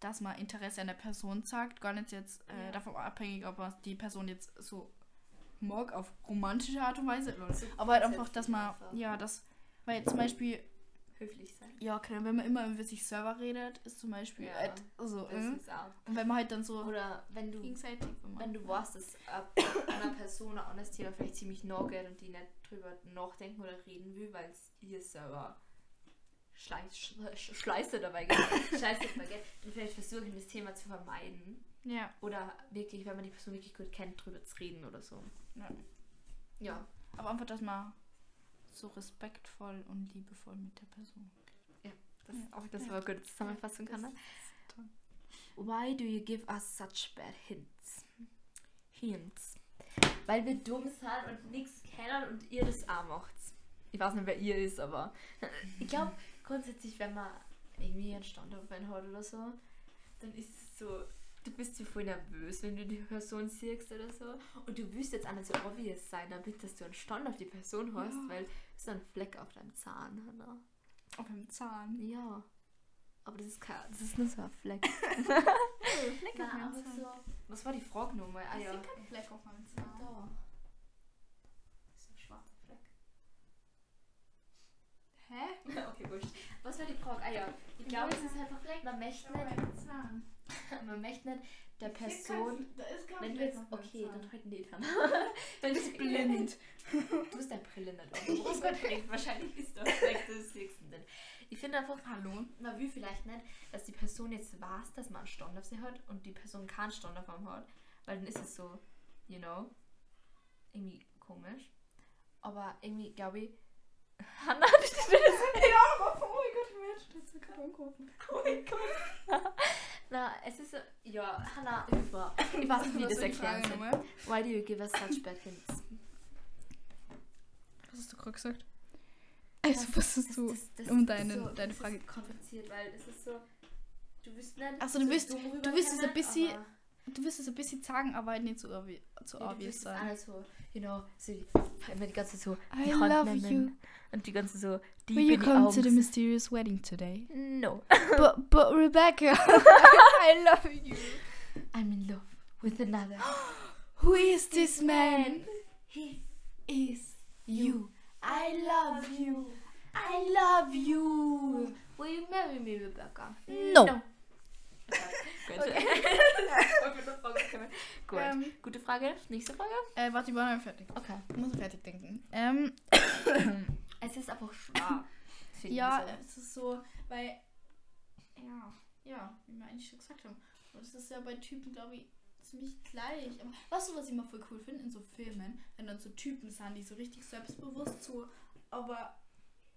dass man Interesse an der Person zeigt, gar nicht jetzt äh, Ja. davon abhängig, ob man die Person jetzt so mag, auf romantische Art und Weise, aber halt einfach, dass man, ja, das, weil zum Beispiel, Höflich sein. ja, keine, wenn man immer über sich selber redet, ist zum Beispiel, Ja, äh, so, auch. und wenn man halt dann so Oder wenn du gegenseitig, wenn du weißt, dass [coughs] einer Person ein anderes Thema vielleicht ziemlich nah geht und die nicht drüber nachdenken oder reden will, weil es ihr selber Schleiß, Sch- Schleiße dabei geht, [coughs] Scheiße dabei geht, dann vielleicht versuchen, das Thema zu vermeiden. ja, Oder wirklich, wenn man die Person wirklich gut kennt, drüber zu reden oder so. ja. Ja. Aber einfach, dass man so respektvoll und liebevoll mit der Person. Das, Ja. auch das Ja. war eine gute Zusammenfassung, kann Das ne? Why do you give us such bad hints? Hints. Weil wir dumm sind und nichts kennen und ihr das auch macht. Ich weiß nicht, wer ihr ist, aber [laughs] ich glaube grundsätzlich, wenn man irgendwie einen Standardbein hat oder so, dann ist es so, du bist ja voll nervös, wenn du die Person siehst oder so. Und du willst jetzt auch nicht so obvious sein, damit dass du einen Stand auf die Person hast, Ja. weil es ist ein Fleck auf deinem Zahn. Hannah. Auf dem Zahn. Ja. Aber das ist kein, das ist nur so ein Fleck. [laughs] [laughs] Fleck Na, auf meinem Zahn. so. Was war die Frage nochmal? Ah Ich ja. sehe keinen Fleck auf meinem Zahn. Da. Das ist ein schwarzer Fleck. Hä? [laughs] okay, wurscht. Was war die Frage? Ah ja. Ich glaube, es ist einfach, man möchte nicht, Zahn. [laughs] man möchte nicht der Person. Da ist kein Wenn du jetzt, okay, Zahn. dann halt nicht an. Wenn [laughs] du blind. Du hast deine Brille nicht auf. Du hast Gott [laughs] recht, wahrscheinlich ist das Fleck, das nicht. Ich finde einfach, Hallo. man will vielleicht nicht, dass die Person jetzt weiß, dass man einen Stand auf sie hat und die Person keinen Stand auf einem hat. Weil dann ist es so, you know, irgendwie komisch. Aber irgendwie glaube ich, Hannah, das ist Ja, oh mein Gott, Mensch, das ist gerade umgerufen. Oh mein Gott. Na, es ist so, ja, Hannah, über. Ich weiß nicht, wie [laughs] das erklären soll. Why do you give us such bad hints? Was hast du gerade gesagt? Also, was hast du um deine, deine Frage... Das ist kompliziert, weil es ist so, du wirst nicht. Ach so, du wirst- dumm du wirst es ein bisschen Du wirst es ein bisschen sagen, aber nicht obvi so Ja, obvious sein. alles so, you know, so die, immer die ganze so, I love you. und die ganze so, die Will you come Augen to the mysterious wedding today? No. but, but Rebecca, [laughs] [laughs] I love you. I'm in love with another. [gasps] Who is this man? He Is you. I love you. I love you. Will you marry me, Rebecca? No. [laughs] Gut. [laughs] Gut. Ähm, Gute Frage. Nächste Frage. Äh, warte, ich war noch fertig. Okay. Ich muss fertig denken. Ähm, [coughs] Es ist einfach schwer. ja, es ist so, weil, ja, ja, wie wir eigentlich schon gesagt haben. Und es ist ja bei Typen, glaube ich, ziemlich gleich. Aber weißt du, was ich immer voll cool finde in so Filmen? Wenn dann so Typen sind, die so richtig selbstbewusst so, aber,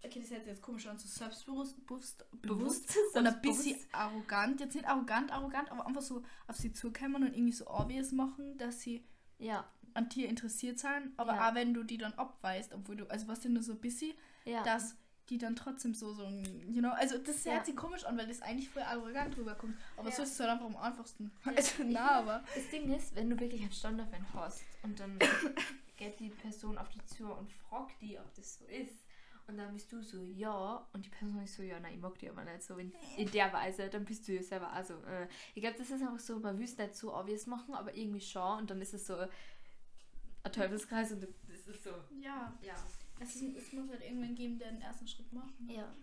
okay, das hört sich jetzt komisch an, so selbstbewusst, bewusst, bewusst Bewusst. und ein bisschen arrogant. Jetzt nicht arrogant, arrogant, aber einfach so auf sie zukommen und irgendwie so obvious machen, dass sie Ja. an dir interessiert sind, aber Ja. auch wenn du die dann abweist, obwohl du, also was denn nur so ein bisschen, Ja. dass die dann trotzdem so, so, you know, also das hört sich komisch an, weil das eigentlich voll arrogant rüberkommt, aber so ist es halt einfach am einfachsten. Also, [laughs] na, aber, Das Ding ist, wenn du wirklich einen Stand auf einen hast und dann [coughs] geht die Person auf die zu und fragt die, ob das so ist. Und dann bist du so, ja. Und die Person ist so, ja, nein, ich mag die aber nicht so in, in der Weise. Dann bist du ja selber also. Äh. Ich glaube, das ist einfach so, man will es nicht so obvious machen, aber irgendwie schon. Und dann ist es so ein Teufelskreis und das ist so, ja, ja. es, ist, es muss halt irgendwen geben, der den ersten Schritt macht. Ja.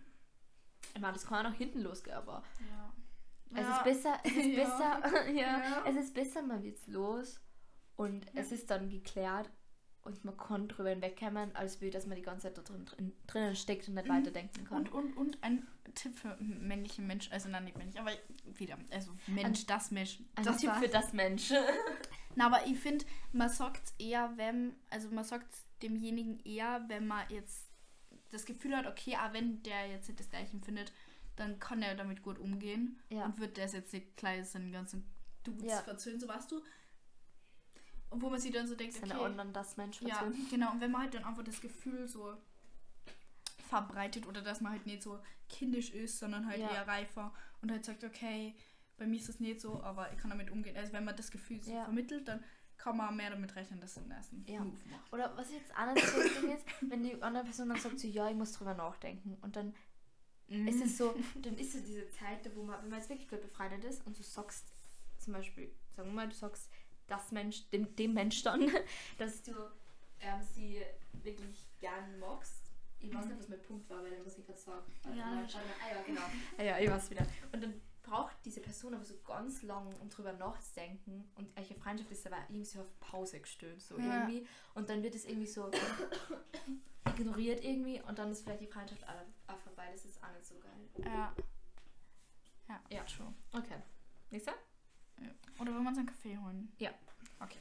Ich meine, das kann auch nach hinten losgehen, aber Ja. es Ja. ist besser, es ist [laughs] Ja. besser, [laughs] ja, Ja. es ist besser, man wird's los und es ist dann geklärt und man kann drüber hinwegkommen, als wie, dass man die ganze Zeit da drin, drin, drinnen steckt und nicht Mhm. weiterdenken kann. Und, und, und ein Tipp für männliche Menschen, also nein, nicht männlich, aber wieder, also Mensch, Ein- das Mensch, Ein das Tipp war- für das Mensch. [laughs] Na, aber ich finde, man sagt eher, wenn, also man sagt demjenigen eher, wenn man jetzt das Gefühl hat, okay, auch wenn der jetzt nicht das Gleiche empfindet, dann kann er damit gut umgehen Ja. und wird das jetzt nicht gleich seinen ganzen Dudes Ja. verzöhnen, so weißt du. Und wo man sich dann so denkt, okay, anderen das Mensch ja, genau, und wenn man halt dann einfach das Gefühl so verbreitet oder dass man halt nicht so kindisch ist, sondern halt Ja. eher reifer und halt sagt, okay, bei mir ist das nicht so, aber ich kann damit umgehen. Also wenn man das Gefühl so Ja. vermittelt, dann kann man mehr damit rechnen, dass den ersten Ja. Move macht. Oder was jetzt Ding ist, wenn die andere Person dann sagt so, ja, ich muss drüber nachdenken und dann ist es so, [laughs] dann ist es diese Zeit, wo man, wenn man jetzt wirklich gut befreundet ist und du sagst zum Beispiel, sagen wir mal, du sagst das Mensch, dem, dem Mensch dann, [laughs] dass du ähm, sie wirklich gern magst. Ich weiß nicht, was mein Punkt war, weil dann muss ich gerade sagen. Warte Ja. Ah ja, genau. ah ja, ich weiß wieder. Und dann braucht diese Person aber so ganz lang, um drüber nachzudenken und eure Freundschaft ist aber irgendwie so auf Pause gestellt, so Ja. irgendwie. Und dann wird es irgendwie so [coughs] ignoriert irgendwie und dann ist vielleicht die Freundschaft auch, auch vorbei. Das ist auch nicht so geil. Ja. Ja, Ja. true. Okay. Nächster? Oder wenn wir uns einen Kaffee holen. Ja. Okay.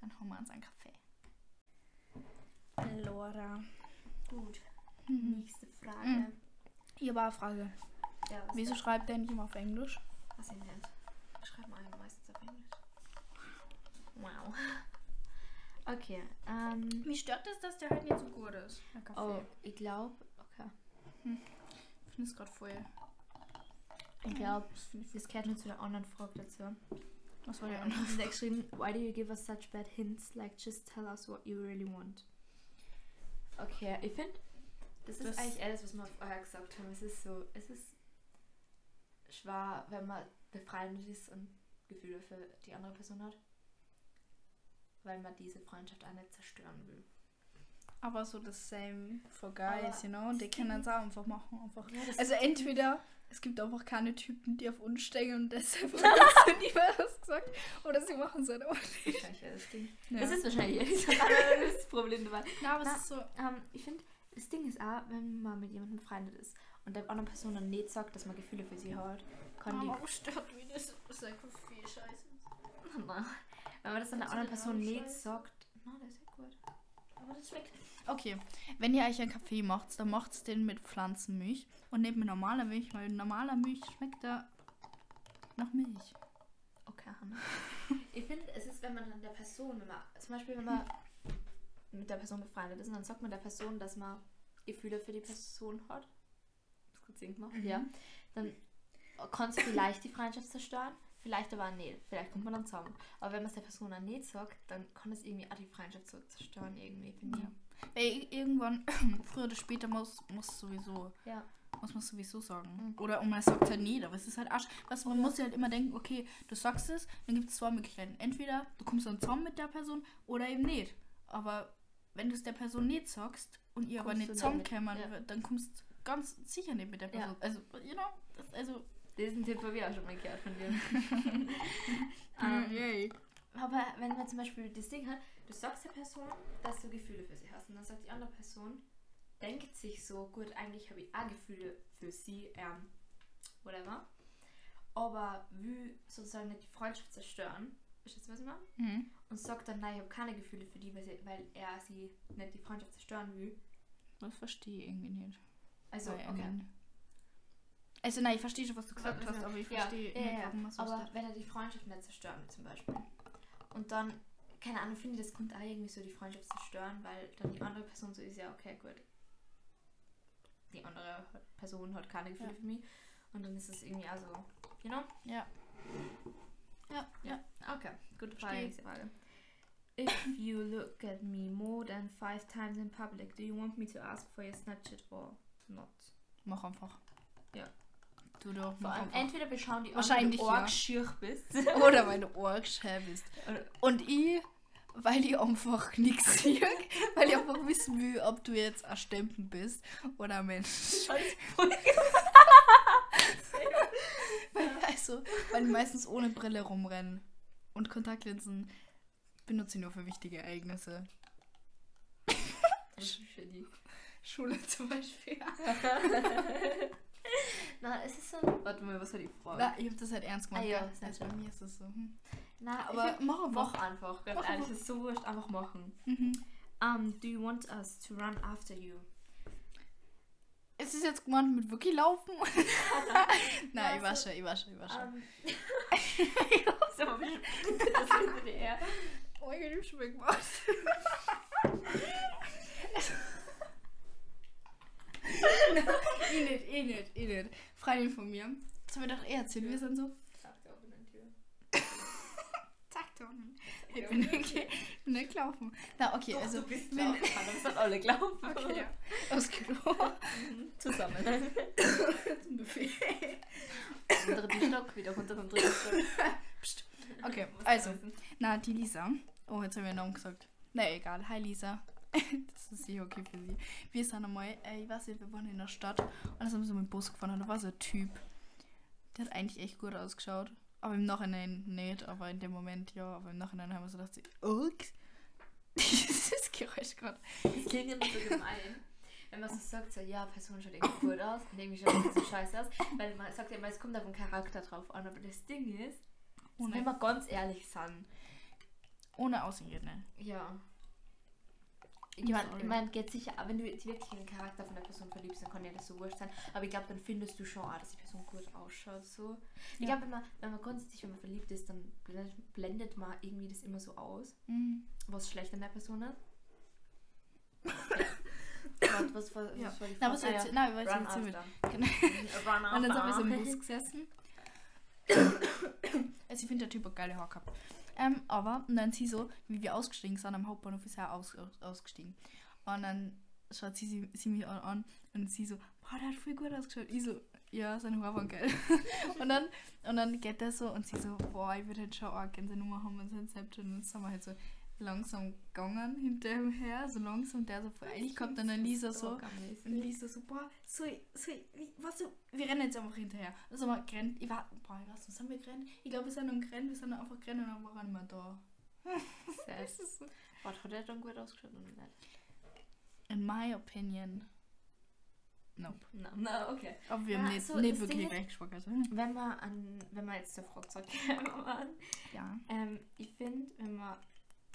Dann holen wir uns einen Kaffee. Laura. Gut. Mhm. Nächste Frage. Mhm. Hier war eine Frage. Ja, was Wieso schreibt der nicht immer auf Englisch? Was ich nicht. Schreiben wir meistens auf Englisch. Wow. [laughs] Okay. Ähm, Mich stört es, dass der halt nicht so gut ist. Oh, ich glaube, okay. Ich finde es gerade voll. Ich glaube, das gehört nur zu der anderen Frage dazu. Was war die andere? sie hat geschrieben, why do you give us such bad hints? Like, just tell us what you really want. Okay, ich finde, das ist Das- eigentlich alles, was wir vorher gesagt haben. Es ist so, es ist schwer, wenn man befreundet ist und Gefühle für die andere Person hat. Weil man diese Freundschaft auch nicht zerstören will. Aber so das same for guys, Aber you know? Und die können das auch einfach machen. Einfach. Ja, Also ist- entweder es gibt einfach keine Typen, die auf uns stehen und deshalb haben nie was [laughs] gesagt. Oder sie machen es halt auch nicht. wahrscheinlich ja das Ding. Ja. Das ist wahrscheinlich [laughs] das Problem dabei. Na, aber Na, es ist so. Ähm, ich finde, das Ding ist auch, wenn man mit jemandem befreundet ist und der anderen Person dann nicht sagt, dass man Gefühle für sie hat, kann die. Aber stört mich das. Das ist [laughs] einfach viel Scheiße. Nein. Wenn man das dann der anderen Person nicht sagt. Nein, das ist. Aber das schmeckt. Okay, wenn ihr euch einen Kaffee macht, dann macht den mit Pflanzenmilch und nicht mit normaler Milch, weil normaler Milch schmeckt da nach Milch. Okay, Hanna. ich finde, es ist, wenn man dann der Person, wenn man, zum Beispiel, wenn man mit der Person befreundet ist, und dann sagt man der Person, dass man Gefühle für die Person hat. Das kurz Sinn gemacht. Ja. Dann kann es vielleicht die Freundschaft zerstören, vielleicht aber nicht. Vielleicht kommt man dann zusammen. Aber wenn man es der Person auch nicht sagt, dann kann es irgendwie auch die Freundschaft so zerstören, irgendwie, finde Ja. Weil irgendwann, [clears throat] früher oder später, muss, muss sowieso. Ja. muss man sowieso sagen. Mhm. Oder und man sagt halt nicht, aber es ist halt Arsch. Du, man muss ja halt immer denken, okay, du sagst es, dann gibt es zwei Möglichkeiten. Entweder du kommst dann zusammen mit der Person oder eben nicht. Aber wenn du es der Person nicht sagst und ihr aber Kommst nicht du nicht zusammenkommen, mit, ja. dann kommst du ganz sicher nicht mit der Ja. Person. Also, you know, das, also, Diesen Tipp habe ich auch schon mal gehört von [laughs] dir. Ähm, yay. Aber wenn man zum Beispiel das Ding hat, du sagst der Person, dass du Gefühle für sie hast und dann sagt die andere Person, denkt sich so, gut, eigentlich habe ich auch Gefühle für sie, ähm, whatever, aber will sozusagen nicht die Freundschaft zerstören, verstehst du, was ich meine? Mhm. Und sagt dann, nein, ich habe keine Gefühle für die, weil, sie, weil er sie nicht die Freundschaft zerstören will. Das verstehe ich irgendwie nicht. Also, Weil, okay. Also, nein, ich verstehe schon, was du gesagt hast, aber ich verstehe ja, nicht, ja, warum man so Aber steht. wenn er die Freundschaft nicht zerstören will, zum Beispiel. Und dann, keine Ahnung, finde ich, das könnte auch irgendwie so die Freundschaft zerstören, weil dann die andere Person so ist, ja, okay, gut. Die andere Person hat keine Gefühle Ja. für mich. Und dann ist es irgendwie also, you know? Ja. Ja, ja. Okay, gut, Verstehe. Frage. nächste Frage. If you look at me more than five times in public, do you want me to ask for your Snapchat or not? Mach einfach. Ja. Du doch, Vor allem, entweder wir schauen die Wahrscheinlich, an, wenn du ja. arg schier bist. [laughs] Oder weil du arg schön bist. Und ich, weil ich einfach nichts sehe, weil ich einfach wissen will, ob du jetzt ein Stempel bist oder ein Mensch. [laughs] Weil, also, weil ich meistens ohne Brille rumrennen. Und Kontaktlinsen benutze ich nur für wichtige Ereignisse. Für die. Schule zum Beispiel. [laughs] [laughs] Na, es ist so. Warte mal, was war die Frage? Na, ich habe das halt ernst gemacht. Ah ja, sehr also bei schön. mir ist das so. Hm. Na, Aber mach mach einfach. einfach, ganz Mach ehrlich, es ist so wurscht, einfach machen. Mhm. Um, do you want us to run after you? Ist es jetzt gemeint mit wirklich laufen? [laughs] Nein, ich war schon, ich war schon, ich war schon. Um, [laughs] so, das her. Oh mein Gott, ich hab schon weggemacht. Ich nicht, ich nicht, ich nicht. Freundin von mir. Das haben wir doch eh erzählt. Wir sind so. Er auch in der Tür. Zack, da unten. Ich bin nicht, ich bin nicht gelaufen. Na, okay, Doch, also. du bist wenn- gelaufen, wir sind alle gelaufen. Okay, ja. Aus Klo. Mhm, Zusammen. [laughs] Zum Buffet. Unter den Stock, wieder runter vom dritten Stock. Okay, Muss also. Na, die Lisa. Oh, jetzt haben wir einen Namen gesagt. Na, egal. Hi, Lisa. [laughs] das ist sicher okay für sie. Wir sind einmal, äh, ich weiß nicht, wir waren in der Stadt und dann sind wir so mit dem Bus gefahren und da war so ein Typ. Der hat eigentlich echt gut ausgeschaut. Aber im Nachhinein nicht, aber in dem Moment ja. Aber im Nachhinein haben wir so gedacht, ups. [laughs] Dieses Geräusch gerade. Das klingt immer so gemein. Wenn man so sagt, so, ja, Person schaut irgendwie gut aus und irgendwie schaut irgendwie so scheiße aus. Weil man sagt ja immer, es kommt auf den Charakter drauf an. Aber das Ding ist, Ohne- wenn wir ganz ehrlich sind, Ohne Ausreden. ja. Ich Ja, meine, ich geht sicher, wenn du jetzt wirklich in den Charakter von der Person verliebst, dann kann ja das so wurscht sein. Aber ich glaube, dann findest du schon auch, dass die Person gut ausschaut. So. Ich Ja. glaube, wenn man, wenn man grundsätzlich, wenn man verliebt ist, dann blendet, blendet man irgendwie das immer so aus, Mhm. was schlecht an der Person ist. [laughs] Warte, was, war, was Ja. war die was Frage? Ah, Na, was Run jetzt mit? [laughs] Genau. [laughs] Und dann sind wir so im. Bus gesessen. [coughs] also ich finde der Typ hat geile Haare gehabt. Ähm, aber, und dann sie so, wie wir ausgestiegen sind, am Hauptbahnhof ist er aus, aus, ausgestiegen. Und dann schaut sie, sie, sie mich an und sie so, boah, der hat voll gut ausgeschaut. Ich so, ja, seine Haare waren geil. [laughs] und, dann, und dann geht er so und sie so, boah, ich würde halt schon auch gerne seine Nummer haben und sein Snapchat. Und dann sind wir halt so langsam gegangen hinter ihm her, so langsam, der so eilig gehabt und dann Lisa so, und Lisa so, boah, so, so, was so, wir rennen jetzt einfach hinterher. Sind wir gerannt, ich war, boah, ich weiß nicht, sind wir gerannt? Ich glaube, wir sind noch gerannt, wir sind dann einfach gerannt und dann waren wir da. Das ist so. Warte, hat er dann gut ausgeschaut oder nicht? In my opinion, Nope. Na, na okay. Aber wir haben Ja, nicht, so, nicht wirklich weggeschwackert. Wenn man an, wenn man jetzt der sagt, [laughs] an, Ja. ähm, ich finde, wenn man,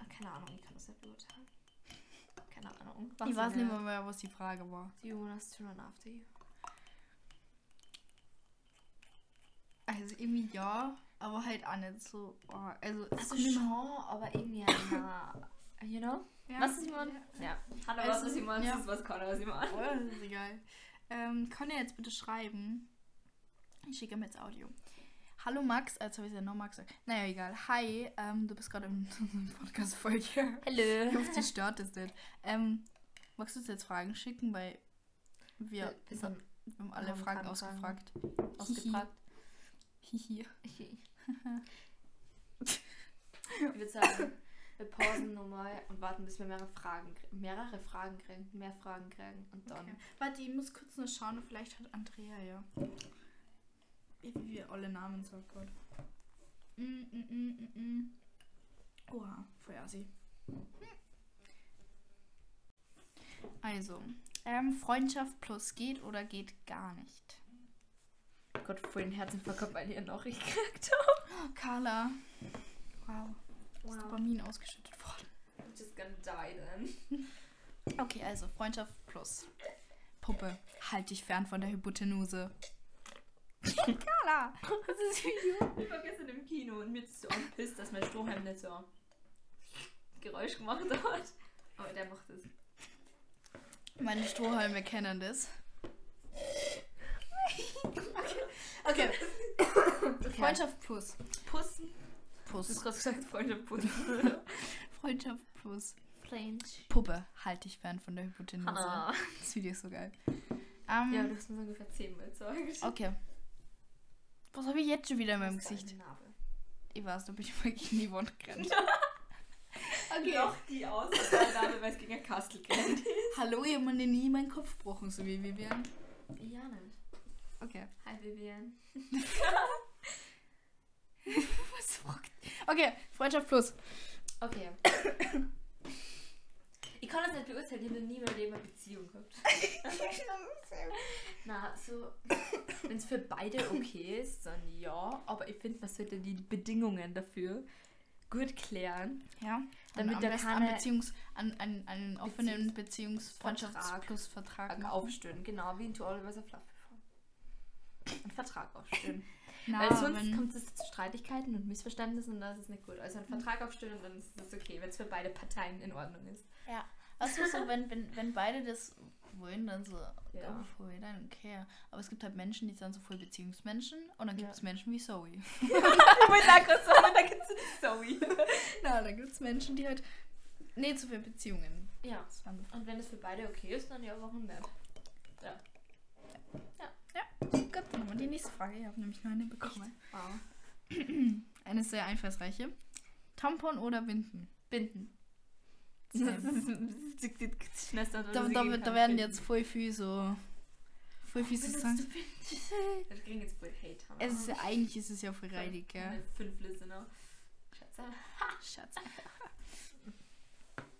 ah, keine Ahnung, ich kann das nicht beurteilen. Keine Ahnung. Ich weiß nicht mehr, was die Frage war. Do you want us to run after you? Also irgendwie ja, aber halt auch nicht so. Oh, also, Also schon, aber irgendwie na, you know? Ja. Was ist ich meine? Ja. Hanna Also, was ich meine, ja. das ist was Connor, was meine. Oh, das ist egal. Ähm, kann er jetzt bitte schreiben? Ich schicke ihm jetzt Audio. Hallo Max, als habe ich ja noch Max gesagt. Naja, egal. Hi, ähm, du bist gerade in [laughs] unserem Podcast-Folge. Ich Hallo. hoffe, die stört es nicht. Ähm, magst du uns jetzt Fragen schicken? Weil wir, Wir wir, sind- haben alle haben Fragen keine ausgefragt. Ausgefragt. Hihi. [laughs] Ich würde sagen, wir pausen nochmal und warten, bis wir mehrere Fragen, mehrere Fragen kriegen, mehr Fragen kriegen und dann. Okay. Warte, ich muss kurz noch schauen, vielleicht hat Andrea ja. Wie wir alle Namen sagt. Mm, mm, mm, mm, mm. Oha, assi. Hm. Also, ähm, Freundschaft plus geht oder geht gar nicht? Gott, den Herzinfarkt gehabt, weil ich eine Nachricht gekriegt habe. Oh, [gasps] Carla. Wow. Wow. Ist Dopamin ausgeschüttet worden. I'm just gonna die then. Okay, also Freundschaft plus. Puppe, halt dich fern von der Hypotenuse. Carla! Das ist Video. Ich war gestern im Kino und mir ist so angepisst, dass mein Strohhalm nicht so Geräusch gemacht hat. Aber der macht es. Meine Strohhalme kennen das. Okay. okay. Freundschaft plus. Pussen. Du hast Puss. gerade gesagt, Freundschaft pussen. Freundschaft plus. [laughs] Puppe, halt dich fern von der Hypotenuse. Hanna. Das Video ist so geil. Ähm, Ja, du hast so ungefähr zehnmal gesagt. okay. Was habe ich jetzt schon wieder in meinem ist Gesicht? Ich weiß, da bin ich wirklich in die Wand gerannt. [laughs] Okay. Noch die Ausnahme, weil es gegen ein Kastel kennt. Hallo, ich habe mir nie meinen Kopf gebrochen, so wie Vivian. Ja, nicht. Okay. Hi, Vivian. [laughs] Was fragt? Okay, Freundschaft plus. Okay. [coughs] Ich kann das nicht beurteilen, ich habe noch nie in meinem Leben eine Beziehung gehabt. [laughs] Na, so, wenn es für beide okay ist, dann ja, aber ich finde, man sollte die Bedingungen dafür gut klären. Ja, Damit am da keine- an Beziehungs, an, an, einen offenen Beziehungsfreundschafts Vertrag. plus Vertrag. Vertrag aufstellen, genau, wie in To All Was a Fluff. Einen Vertrag aufstellen. [laughs] Na, Weil sonst kommt es zu Streitigkeiten und Missverständnissen und das ist nicht gut. Also einen Vertrag aufstellen und dann ist es okay, wenn es für beide Parteien in Ordnung ist. Ja, du, so, [laughs] wenn, wenn, wenn beide das wollen, dann so, Ja. go for it, I don't care. Aber es gibt halt Menschen, die sind so voll Beziehungsmenschen und dann gibt Ja. es Menschen wie Zoe. [laughs] [laughs] Ich wollte da sagen, da gibt es Zoe. Na, dann gibt es Menschen, die halt nicht so viele Beziehungen Ja. Und wenn es für beide okay ist, dann ja, warum nicht? Ja. Gut, dann haben wir die nächste Frage. Ich habe nämlich noch eine bekommen. Wow. [clears throat] Eine sehr einfallsreiche. Tampon oder Binden? Binden. Da, da, da werden jetzt voll viel so. Voll viel so sagen. Wir kriegen jetzt voll Hate. Hammer. Es ist, ja- eigentlich ist es ja voll reidig, gell? Fünf Listener. Schätze. [laughs] Schatz.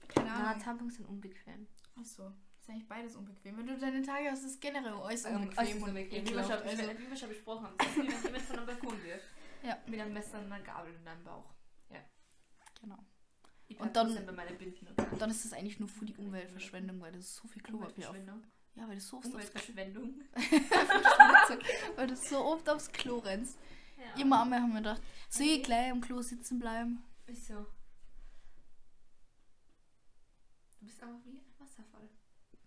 Keine Na, Ahnung. Tampons sind unbequem. Achso. Ist eigentlich beides unbequem. Wenn du deine Tage hast, ist es generell alles Ähm, unbequem also und so bequem, wie wir schon, Also, wie wir schon besprochen haben. Das ist wie wenn jemand von einem Balkon wirft. Ja. Mit einem Messer und einer Gabel in deinem Bauch. genau. Ich Und dann- dann ist es eigentlich nur für die Umweltverschwendung, weil das so viel Klopapier auf. Ja, weil du so oft aufs, Umweltverschwendung. [laughs] [laughs] weil du so oft aufs Klo rennst. Ja. Immer einmal haben wir gedacht, soll ich gleich am Klo sitzen bleiben? Wieso? Du bist aber wie ein Wasserfall.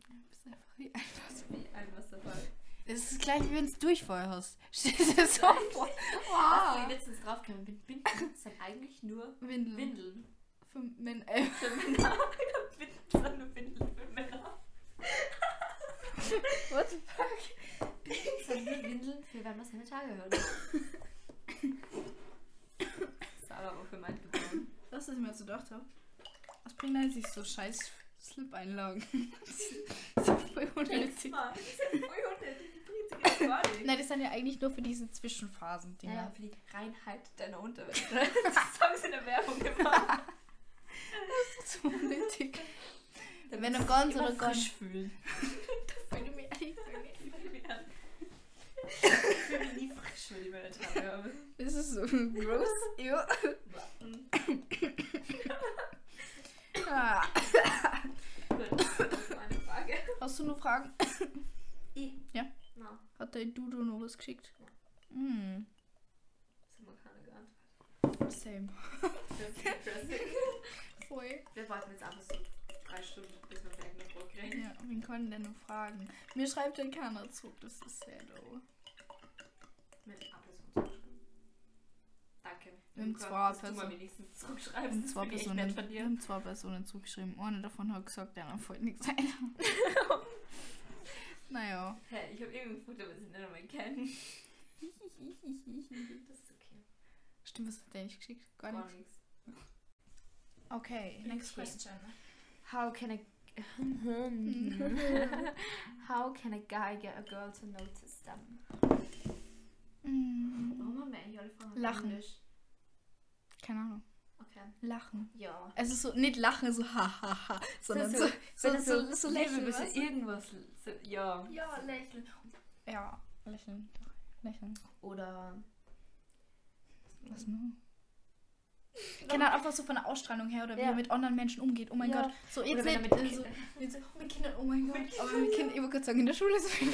Du bist einfach wie ein Wasser. Wie ein Wasserfall. Es ist gleich, wie wenn du Durchfall hast. [laughs] Stell dir das so vor. Hast du Wow. letztens draufgekommen? Bin- Binden sind eigentlich nur Windeln. Windeln. Für Men äh, Für Männer. Windeln [laughs] für Männer. what the fuck? Das nur Windeln für wenn man seine Tage hört. Sarah war für mein geboren. Das, was ich mir jetzt gedacht habe. Was bringt eigentlich so scheiß Slip-Einlagen? [laughs] voll unnötig. Die sind voll unnötig. Sich jetzt gar nicht. Nein, das sind ja eigentlich nur für diese Zwischenphasen-Dinger. Naja, für die Reinheit deiner Unterwäsche. [laughs] Das haben sie in der Werbung gemacht. So unnötig. [laughs] Wenn du ganz oder ganz- frisch fühlen. Wenn du mir ehrlich Entschuldigung, meine Tage. Das ist so gross. [laughs] ja. Ah. Gut, das ist meine Frage. Hast du noch Fragen? Ich? Ja. Na, Hat der Dudu noch was geschickt? Hm, das haben wir keine geantwortet. same. Voll. Wir warten jetzt einfach so drei Stunden, bis wir vielleicht noch vorkriegen. Ja, wen können denn noch fragen? Mir schreibt dann keiner zurück, das ist sehr low. Mit A Person zurückschreiben. Danke. Wir haben zwei Personen. Wir haben zwei Personen, wir dir. haben zwei Personen zugeschrieben. Eine davon hat gesagt, der wollte nichts sein. [laughs] naja. Hä, ich habe irgendein Foto, was ich nicht einmal kenne. [laughs] Das ist okay. Stimmt, was hat der nicht geschickt? Gar, Gar nichts. nichts. Okay, next Okay. question. How can a [laughs] How can a guy get a girl to notice them? Mm, Warum haben wir eigentlich alle Fragen Lachen. Englisch? keine Ahnung. Okay. Lachen. Ja. Es ist so, nicht lachen, so hahaha, sondern so- so, so, Wenn so, es so, so lächeln. bisschen irgendwas. So, ja. Ja, lächeln. Ja, lächeln. Lächeln. Oder. Was noch? Genau, einfach so von der Ausstrahlung her oder wie Ja. er mit anderen Menschen umgeht. Oh mein Ja. Gott. So, jetzt Oder wenn mit äh, so, jetzt so, mit Kindern, oh mein Gott. Aber [laughs] mit Kindern, ich wollte gerade sagen, in der Schule ist es Okay,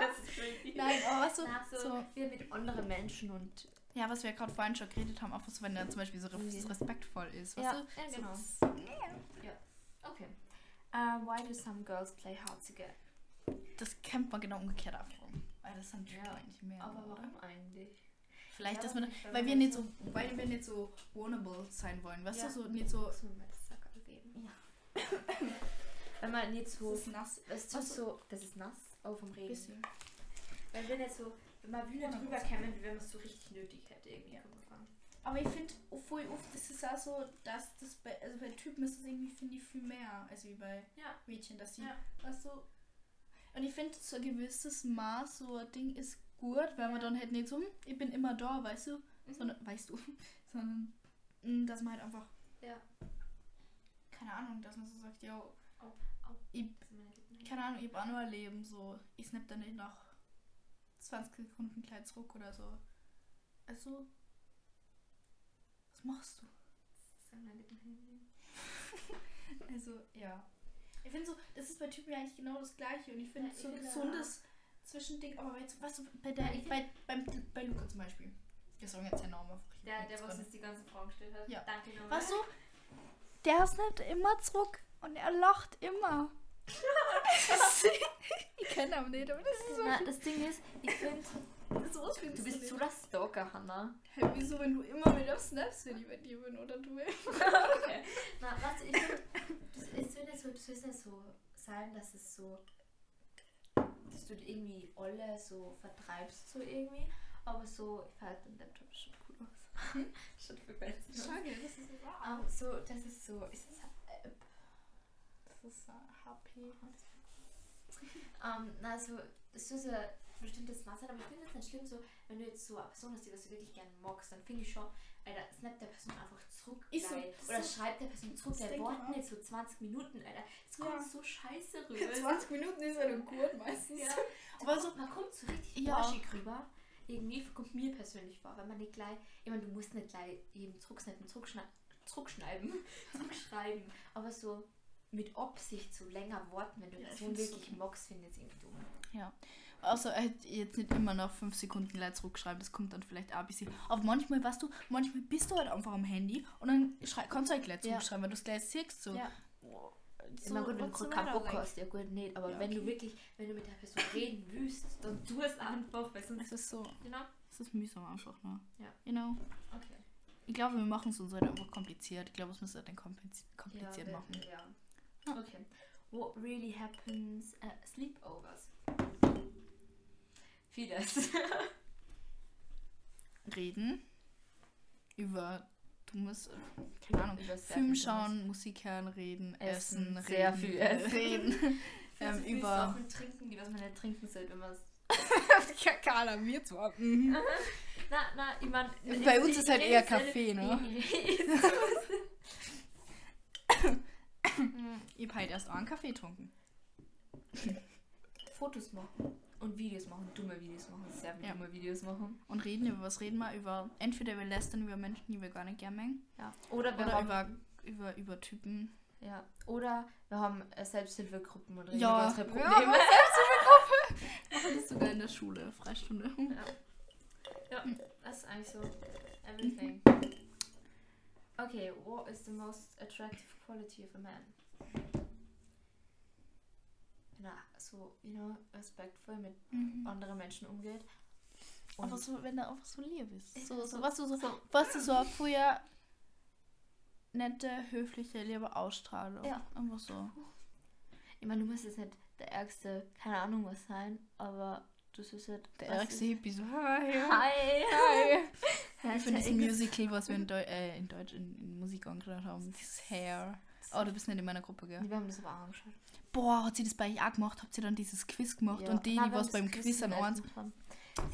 das ist creepy. Nein, aber was so, Na, so, so, wie mit anderen Menschen und. ja, was wir ja gerade vorhin schon geredet haben, einfach so, wenn er zum Beispiel so respektvoll ist, weißt Ja, du? ja, genau. so, Okay. Uh, why do some girls play hard to get? Das kennt man genau umgekehrt ab. Weil das sind Ja, ja, eigentlich mehr. Aber oder? warum eigentlich? Vielleicht, Ja, dass nicht, weil wir nicht so- weil wir nicht so vulnerable sein wollen, weißt Ja. du, so nicht so. Ja. [laughs] Wenn man nicht so. Das ist nass. Es tut so. Das ist nass. Oh, vom Regen. Bisschen. Weil wir nicht so. Wenn man Ja, drüber kämen, wie wenn man es so richtig nötig hätte, irgendwie. Man dran. Aber ich finde, voll oft ist es auch so, dass das bei, also bei Typen ist es irgendwie, finde ich, viel mehr, als wie bei Ja. Mädchen, dass sie, Ja. du. Und ich finde, so ein gewisses Maß, so ein Ding ist gut, weil man dann halt nicht so, ich bin immer da, weißt du, Mhm. sondern, weißt du, [laughs] sondern, mm, dass man halt einfach, Ja. keine Ahnung, dass man so sagt, ja, ich, Lippen. keine Ahnung, ich hab auch nur ein Leben, so, ich snap dann nicht nach 20 Sekunden gleich zurück oder so. Also, was machst du? [laughs] Also, ja. Ich finde so, das ist bei Typen ja eigentlich genau das Gleiche und ich finde Ja, so gesundes Zwischending, aber jetzt, weißt du, bei, der, ich bei, beim, bei Luca zum Beispiel. Wir sagen jetzt einfach. ich Der, der, was uns die ganzen Fragen gestellt hat. Ja. Danke nochmal. Weißt du, der snappt immer zurück und er lacht immer. [laughs] ich kenne ihn nicht, aber das ist so. Na, das Ding ist, ich finde, so was du bist nicht. so der Stalker, Hannah. Hey, wieso, wenn du immer wieder snaps, wenn ich bei dir bin oder du? [laughs] Okay. Na, was ich finde, [laughs] ist so nicht so, das soll nicht so sein, dass es so, dass du irgendwie alle so vertreibst, so irgendwie. Aber so, ich fand den Laptop schon cool aus. Schaut viel besser aus. Schade, das ist wahr. Ähm, so, das ist so, ist das eine App? Das ist uh, HP. [laughs] Ähm, na, so, das ist so bestimmtes Maß hat, aber ich finde es nicht schlimm, so, wenn du jetzt so eine Person hast, die was du wirklich gerne magst, dann finde ich schon, Alter, snappt der Person einfach zurück. Ist so, das Oder so- schreibt der Person zurück, das der Wort nicht so 20 Minuten, Alter. Es kommt Ja. so scheiße rüber. [laughs] 20 Minuten ist ja nur gut meistens. Ja. [laughs] Aber so- man kommt so richtig Ja. rüber. Irgendwie kommt mir persönlich vor, wenn man nicht gleich, ich meine, du musst nicht gleich eben zurücksnappen, zurückschneiden, zurückschneiden, [laughs] zurückschreiben, aber so mit Absicht so länger warten, wenn du Ja, die ich Person find's so wirklich magst, finde ich es irgendwie dumm. Ja. Also er hätte jetzt nicht immer nach 5 Sekunden gleich zurückschreiben, das kommt dann vielleicht auch ein bisschen. Aber manchmal, weißt du, manchmal bist du halt einfach am Handy und dann kannst du halt gleich Ja. zurückschreiben, weil du es gleich siehst. So. Ja. So, meine, gut, wenn du keinen Bock hast, ja gut, nicht, aber Ja, wenn du okay. wirklich, wenn du mit der Person reden willst, dann tu es einfach, weil sonst, Es ist so, genau, es ist mühsam einfach, ne? Ja. You know? okay. Ich glaube, wir machen es uns halt einfach kompliziert. Ich glaube, es müsste dann kompliz kompliziert ja, machen. Ja. Ja. Okay. What really happens at sleepovers? Vieles. [laughs] Reden über dummes, keine Ahnung, Über Film schauen, Musik hören, reden, Essen, essen, sehr reden, viel essen. [laughs] reden. Ähm, über Sachen trinken, die was man nicht trinken sollte, wenn man es. Carla, mir zwar. Mhm. Na, na, ich meine. Bei uns ist halt eher Kaffee, ne? [laughs] Ich habe halt erst auch einen Kaffee getrunken. Fotos machen und Videos machen, dumme Videos machen, sehr viele Ja. dumme Videos machen. Und reden über was reden wir? Über entweder wir lästern über Menschen, die wir gar nicht gerne mengen. Ja. Oder wir Oder haben, über, über, über Typen. ja. Oder wir haben äh, Selbsthilfegruppen und reden Ja, über unsere ja, Probleme. [laughs] Machen das sogar in der Schule, Freistunde. Ja, das ist eigentlich so everything. Okay, what is the most attractive quality of a man? Na, so, you know, respektvoll mit Mhm. anderen Menschen umgeht. Und Aber so, wenn du einfach so lieb bist. Ich So, so, so- was du so, was du so früher nette, höfliche, liebe Ausstrahlung. Ja. Einfach so. ich meine, du musst jetzt nicht der ärgste, keine Ahnung was sein, aber du sollst halt. Der ärgste Hippie so, hi. Hi! Hi. Hi! Für dieses Musical, was wir in, Deu äh, in Deutsch in, in Musik angeschaut haben. Dieses Hair. Oh, du bist nicht in meiner Gruppe, gell? Wir haben das aber auch angeschaut. Boah, hat sie das bei euch auch gemacht? Habt ihr dann dieses Quiz gemacht? Ja. Und die, Nein, die was beim Quiz an gemacht.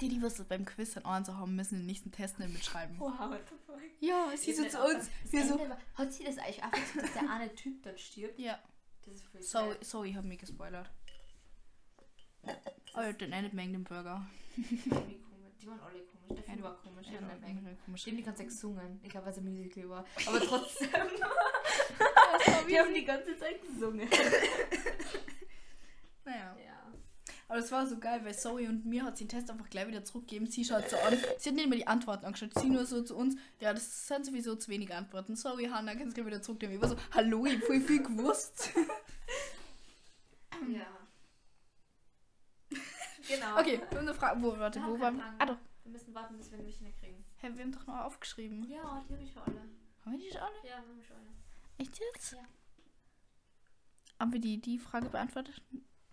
die, die was beim Quiz an eins haben, müssen den nächsten Test nicht mitschreiben. Wow, what the fuck? Ja, sie so zu uns. auch- Wir so, war- Hat sie das eigentlich einfach gesagt, dass der eine Typ dort stirbt? ja, Das ist voll Zoe, sad. Zoe hat mich gespoilert. Oh, den endet mir den Burger. Die waren alle komisch. Der Film war komisch. Ja, ja, komisch. die haben die ganze Zeit gesungen. Ich glaube, weil es ein Musical war. Aber trotzdem. [laughs] die haben die ganze Zeit gesungen. [laughs] Naja. Ja. Aber das war so geil, weil Zoe und mir hat sie den Test einfach gleich wieder zurückgegeben. Sie schaut so an. Sie hat nicht mehr die Antworten angeschaut. Sie nur so zu uns. Ja, das sind sowieso zu wenig Antworten. Sorry, Hannah, kannst du gleich wieder zurücknehmen. Ich war so, hallo, ich hab voll viel gewusst. [laughs] Ja. [laughs] genau. Okay, wir haben eine Frage. Wo, warte, Wir wo haben waren wir? Ah, doch. Wir müssen warten, bis wir welche nicht kriegen. Hä, wir haben doch noch aufgeschrieben. Ja, die habe ich schon alle. Haben wir die schon alle? Ja, haben wir schon alle. Echt jetzt? Ja. Haben wir die, die Frage beantwortet?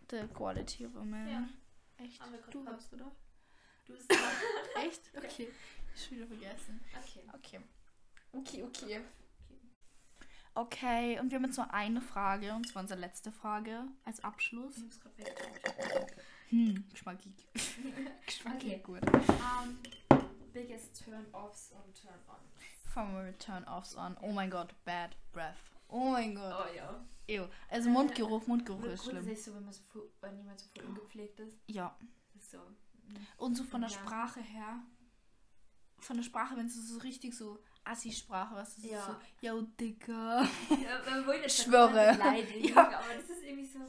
The quality of a man. Ja. Echt? Du hast, oder? Du bist. [laughs] Echt? Okay. Ich schon wieder vergessen. Okay. Okay. Okay, okay. Okay, und wir haben jetzt nur eine Frage, und zwar unsere letzte Frage als Abschluss. Ich hab's gerade weggetan. Hm, geschmackig. [laughs] geschmackig Okay. gut. Um, biggest Turn-Offs und Turn-Ons. Fangen wir mit Turn-Offs an. Oh mein Gott, bad breath. Oh mein Gott. Oh ja. Ew. Also Mundgeruch, Mundgeruch ist schlimm. Grundsätzlich so, wenn, man so voll, wenn jemand so voll ungepflegt ist. Ja. ist so. Und so von der Ja. Sprache her. Von der Sprache, wenn es so richtig so Assi-Sprache, was ist Ja. so, yo, Dicker. Ja, Ich [laughs] schwöre. Beleidigen, Ja. aber das ist irgendwie so.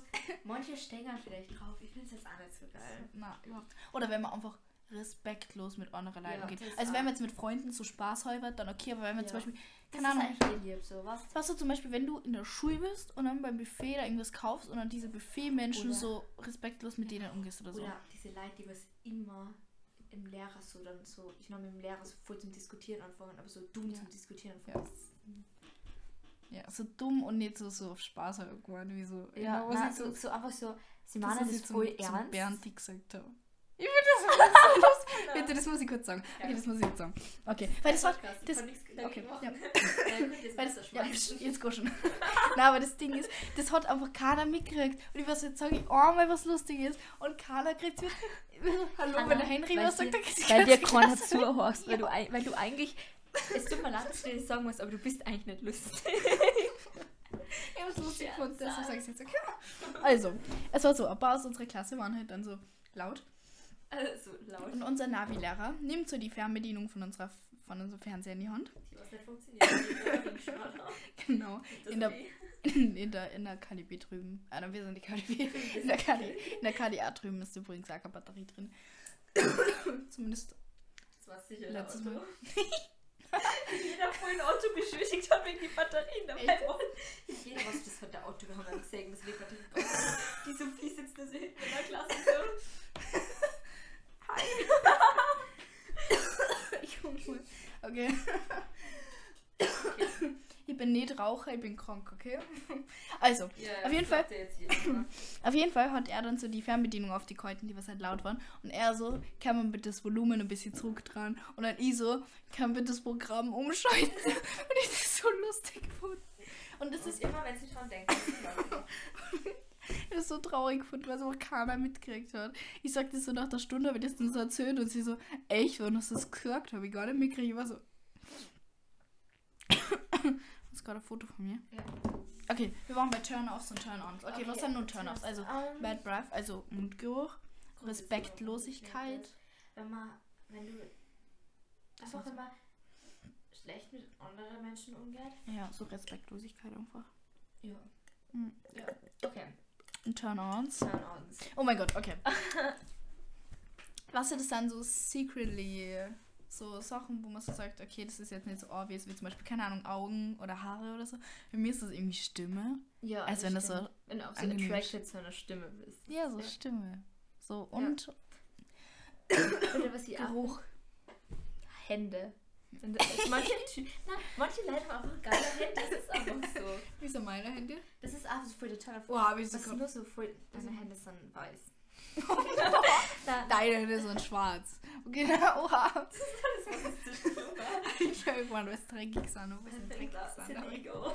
Manche stängern vielleicht drauf. Ich finde es jetzt auch nicht so geil. Na, überhaupt. Oder wenn man einfach respektlos mit anderen Leuten Ja, geht. das Also wenn man jetzt mit Freunden so Spaß halbert, dann okay, aber wenn man Ja. zum Beispiel, Das keine ist Ahnung, eh lieb, so was. was du zum Beispiel, wenn du in der Schule bist und dann beim Buffet da irgendwas kaufst und dann diese Buffet-Menschen so respektlos mit denen umgehst oder so. Oder diese Leute, die was immer im Lehrer so dann so, ich noch mit dem Lehrer so voll zum Diskutieren anfangen, aber so dumm Ja. zum Diskutieren Ja. anfangen. Ja, so dumm und nicht so, so auf Spaß halt irgendwann, wie so. Ja, ich so, so einfach so, sie das meinen ist das jetzt voll zum, zum ernst. Bernd die gesagt habe. Ich finde das so lustig. [laughs] Bitte, das muss ich kurz sagen. Okay, das muss ich jetzt sagen. Okay, weil das war, das, okay, ja. [laughs] [laughs] Weil das, ja, pst, jetzt go schon. Nein, aber das Ding ist, das hat einfach keiner mitgekriegt. Und ich weiß jetzt sage ich einmal was lustig ist und keiner kriegt es mit. Hallo, Hanna, wenn der Henry was sagt, dann kriegt Weil dir keiner zuhörst, weil, du, weil du eigentlich. Es tut mir leid, dass ich das sagen muss, aber du bist eigentlich nicht lustig. Ich hab's lustig gefunden, deshalb sag ich jetzt okay. Also, es war so, ein paar aus unserer Klasse waren halt dann so laut. Also laut. Und unser Navi-Lehrer nimmt so die Fernbedienung von, unserer, von unserem Fernseher in die Hand. Die was nicht funktioniert. [laughs] Genau. In der, in, [laughs] in der, in der KDB drüben. Ah, wir sind die KDB. In der, KD, in der KDA drüben ist übrigens auch keine Batterie drin. [coughs] Zumindest. Das war sicher Letztes Auto. Mal. [laughs] Jeder vorhin ein Auto beschuldigt hat wegen die Batterien dabei. Jeder was das hat der Auto, wir haben ja gesehen, dass die Batterien drauf sind. Die Sophie sitzt da so hinten in der Klasse so. Hi. ich hol mal. Okay. Ich bin nicht Raucher, ich bin krank, okay? [laughs] Also, Ja, Auf jeden Fall. Jeder. [laughs] Auf jeden Fall hat er dann so die Fernbedienung auf die gehalten, die was halt laut waren. Und er so, kann man bitte das Volumen ein bisschen zurück dran? Und dann ich so, kann bitte das Programm umschalten? [laughs] Und ich das so lustig gefunden. Und das ist immer, wenn sie dran denken. das ist so traurig gefunden, weil es auch keiner mitgekriegt hat. Ich sagte so nach der Stunde, habe ich das dann so erzählt und sie so, echt, wann hast du das gesagt? Habe ich gar nicht mitgekriegt. Ich war so. Gerade ein Foto von mir? Ja. Okay, wir waren bei Turn-Offs und Turn-Ons. Okay, was sind nun Turn-Offs? Also Ähm, Bad Breath, also Mundgeruch, Respektlosigkeit. Wenn man, wenn du einfach man schlecht mit anderen Menschen umgeht. Ja, so Respektlosigkeit einfach. Ja. Mhm. Ja. Okay. Turn-Ons. Turn-ons. Oh mein Gott, okay. [laughs] Was sind das dann so secretly? So Sachen, wo man so sagt, okay, das ist jetzt nicht so obvious, wie zum Beispiel, keine Ahnung, Augen oder Haare oder so. Bei mir ist das irgendwie Stimme. Ja, Als wenn das so. Wenn du auch so attracted zu einer Stimme bist. Ja, so Ja. Stimme. So, und Oder was die Geruch. Hände. Das- manche, [laughs] Nein, manche Leute haben einfach geile Hände. Das ist einfach so. Wie sind meine Hände? Das ist einfach so voll der tolle Oh, hab ich Das ist so nur so voll. Deine Hände sind weiß. [laughs] Deine Hände sind schwarz. Okay, na, [laughs] oha. [laughs] Das ist. Ich habe irgendwann was dreckig sein, was ein dreckig Das sein. ist aber- ego.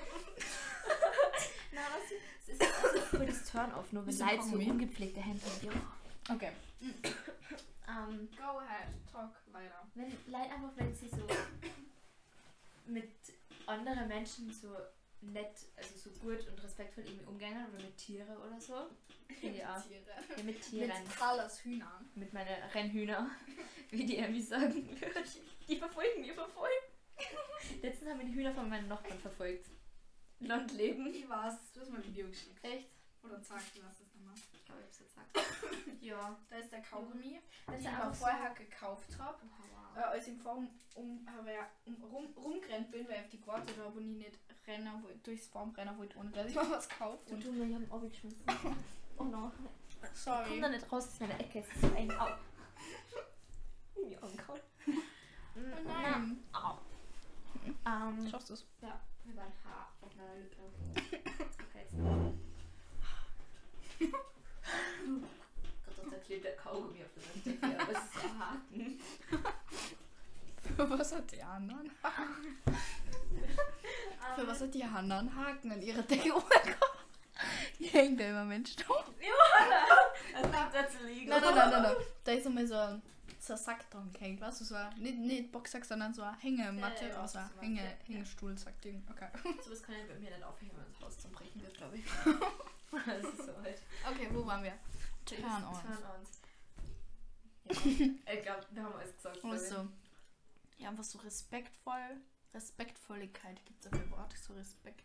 Na, was? Es ist also voll das Turn-off, nur wenn Leute so ungepflegte Hände haben. Ja. Okay. [coughs] Ähm, Go ahead, talk weiter. wenn Leute einfach, wenn sie so [coughs] mit anderen Menschen so nett, also so gut und respektvoll irgendwie umgehen oder mit Tieren oder so. Finde ich auch. Tiere. Ja, mit Tieren. Mit Carlos Hühnern. Mit meinen Rennhühner, [laughs] wie die irgendwie sagen. Die verfolgen mich verfolgen. Letztens haben wir die Hühner von meinen Nachbarn verfolgt. Landleben. Ich weiß, du hast mal ein Video geschickt. Echt? Oder sagst du das nochmal? Ich glaube, ich hab's jetzt gesagt. [laughs] ja. Da ist der Kaugummi, Das den ist ich einfach vorher gekauft habe. Oh, Äh, als ich im Forum um, aber ja, um, rum, rumgerannt bin, weil ich auf die gewartet habe und ich nicht rennen wollte, durchs Forum rennen wollte, ohne dass ich [laughs] mal was kaufe. Du, Und du, wir haben abgeschmissen. [laughs] Oh no. Komm sorry. da nicht raus aus meiner Ecke. Es ist eng. Au. Ja, angehauen. Oh nein. Au. Ähm, Schaffst du es? ja, wir waren Haar auf meiner Lippe. Okay, jetzt. Gott, da klebt der Kaugummi auf der Decke, aber es ist ein Haken. Für was hat die anderen? Für was hat die anderen Haken an ihrer Decke? Oh mein Gott. Die hängt da immer Mensch drauf. Das kommt dazu liegen. Nein, nein, nein, nein, nein. Da ist immer so ein, so ein Sack dran gehängt, weißt du, so ein, nicht, nicht Boxsack, sondern so eine Hängematte, Ja, ja, also Hänge, meinst, ja. Hängestuhl, sagt Ding. Okay. So was kann ich bei mir nicht aufhängen, wenn das Haus zum Brechen wird, glaube ich. [laughs] [laughs] das ist so halt. Okay, wo waren wir? Turn-ons. Turn-ons. Ja, [laughs] ich glaube, wir haben alles gesagt. Also, ja, einfach so respektvoll. Respektvolligkeit gibt es dafür Wort. So Respekt.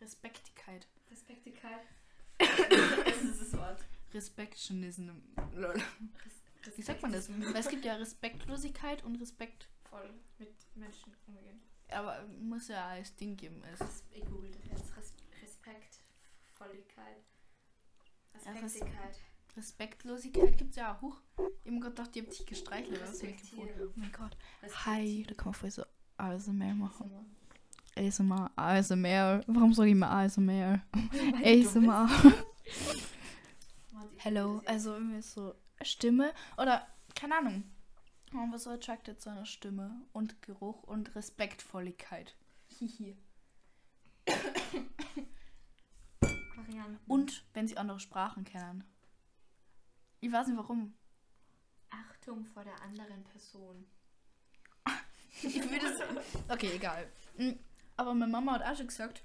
Respektigkeit. Respektigkeit. [laughs] das ist das Wort. Respectionism. Lol. Wie sagt man das? Weil es gibt ja Respektlosigkeit und Respekt. Voll mit Menschen umgehen. Aber muss ja als Ding geben. Es Res ich google das jetzt. Res Respektvolligkeit. Ja, Res- Respektigkeit. Respektlosigkeit gibt es ja auch. Huch. Ich hab gerade gedacht, die haben dich gestreichelt. Respektieren. Oh mein Gott. Hi, da kann man voll so ASMR machen. ASMR, ASMR. Warum sage ich immer ASMR? ASMR. [laughs] [laughs] Hello. Also irgendwie so Stimme oder keine Ahnung. Man war so attracted zu einer Stimme und Geruch und Respektvolligkeit. Hihi. [coughs] [coughs] [coughs] Varianten. Und wenn sie andere Sprachen kennen. Ich weiß nicht warum. Achtung vor der anderen Person. Ich würde. Okay, egal. Mm, Aber meine Mama hat auch schon gesagt,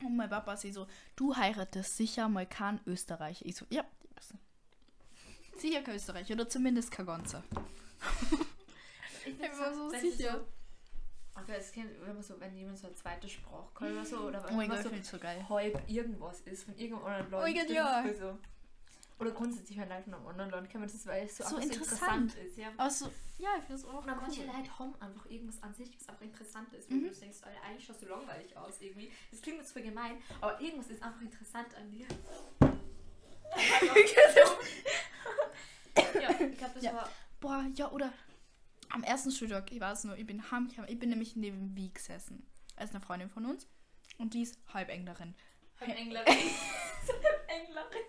und mein Papa sie so, du heiratest sicher mal keinen Österreicher. Ich so, ja. Sicher kein Österreicher oder zumindest kein ganzer. Ich war so sie sicher. So, okay, das kennt, wenn man so, wenn jemand so eine zweite Sprache kann oder so, oder Oh wenn mein man Gott, so so halb irgendwas ist von irgendeinem anderen Land. Oh mein Gott, ja. So. Oder grundsätzlich, wenn Leute von einem anderen Land kommen, das ist, weil es so, So interessant. so interessant ist. Ja. Aber so, ja, ich finde es auch Oder manche cool. Leute haben einfach irgendwas an sich, was einfach interessant ist. Mhm. du denkst, Alter, eigentlich schaust du langweilig aus irgendwie. Das klingt jetzt voll gemein, aber irgendwas ist einfach interessant an dir. [laughs] ja, ich glaube, das Ja. war. Boah, ja, oder am ersten Schultag, ich weiß nur, ich bin heimgekommen, ich bin nämlich neben Wie gesessen. Als eine Freundin von uns. Und die ist halb Englerin. Halb Englerin. Englerin.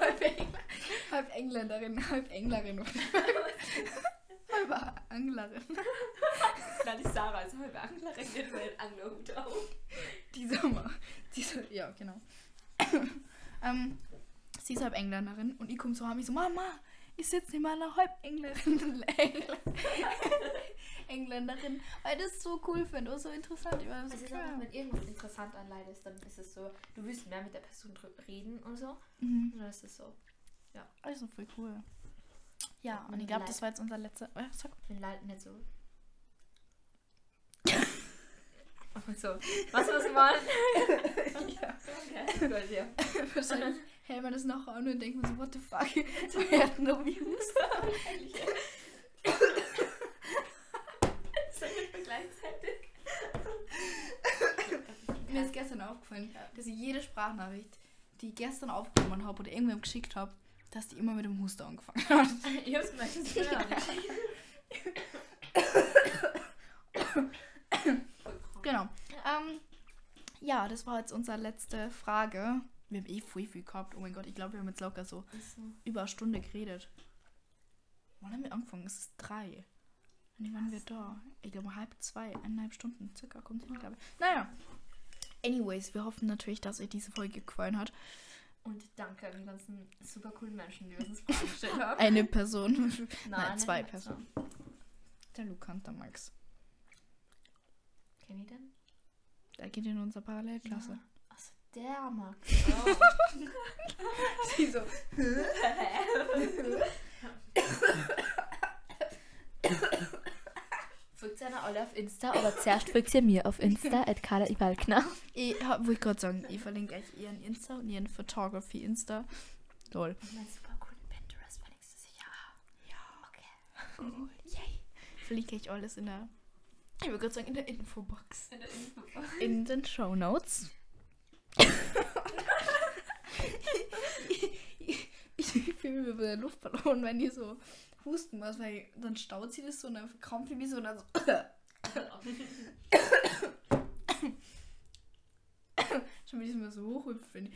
halb, Engl halb Engländerin, halb Englerin. halb Anglerin. Nein, die Sarah ist halb Anglerin, die hat einen Anglerhut auf. Dieser Mal. Dieser, ja, genau. ähm, sie ist halb Engländerin und ich komme so heim, ich so, Mama, ich sitze neben einer halb Englerin. [laughs] Engl Engländerin, weil ich das so cool finde und so interessant. Ich war so Also ich sag, wenn irgendwas interessant an Leid ist, dann ist es so, du willst mehr mit der Person reden und so. Mhm. Und dann ist es so, Also voll cool. Ja, und Und ich glaube, das war jetzt unser letzter. Äh, sag. wenn Leute nicht so. [laughs] So, was was meine? [laughs] ja. Okay, gut, ja. Wahrscheinlich hält man das noch an und denkt man so, what the fuck? [laughs] Wir hatten noch Views. [laughs] Sagen wir gleichzeitig. Mir ist gestern aufgefallen, dass ich jede Sprachnachricht, die ich gestern aufgenommen habe oder irgendwem geschickt habe, dass die immer mit dem Huster angefangen hat. [laughs] Ich hab's auch nicht. Genau. Ähm, ja, das war jetzt unsere letzte Frage. Wir haben eh viel, viel gehabt. Oh mein Gott, ich glaube, wir haben jetzt locker so über eine Stunde geredet. Wann haben wir angefangen? Es ist drei. Und wann waren wir da? Ich glaube, halb zwei, eineinhalb Stunden circa kommt hin, glaube ich. Naja. Anyways, wir hoffen natürlich, dass euch diese Folge gefallen hat. Und danke an die ganzen super coolen Menschen, die uns [laughs] Fragen gestellt haben. Eine Person. Nein, [laughs] nicht zwei Personen. Der Luca und der Max. so. Kenn ich den? Der geht in unsere Parallelklasse. Achso, der Max. Oh. [laughs] Sie so. Folgt einer alle auf Insta, aber zuerst folgt ihr mir auf Insta, at Carla Ibalkner. Ich wollte gerade sagen, ich verlinke euch ihren Insta und ihren Photography Insta. Lol. Und mein super coolen Pinterest verlinkst du sicher. Ja. Okay. Cool. Yay. Verlinke ich alles in der. Ich würde gerade sagen, in der Infobox. In der Info. In den Show Notes. Ich fühle mir bei der Luftballon, wenn die so husten muss, weil dann staut sie das so und dann verkrampft wie so und dann so. Schon wie das mal so ich.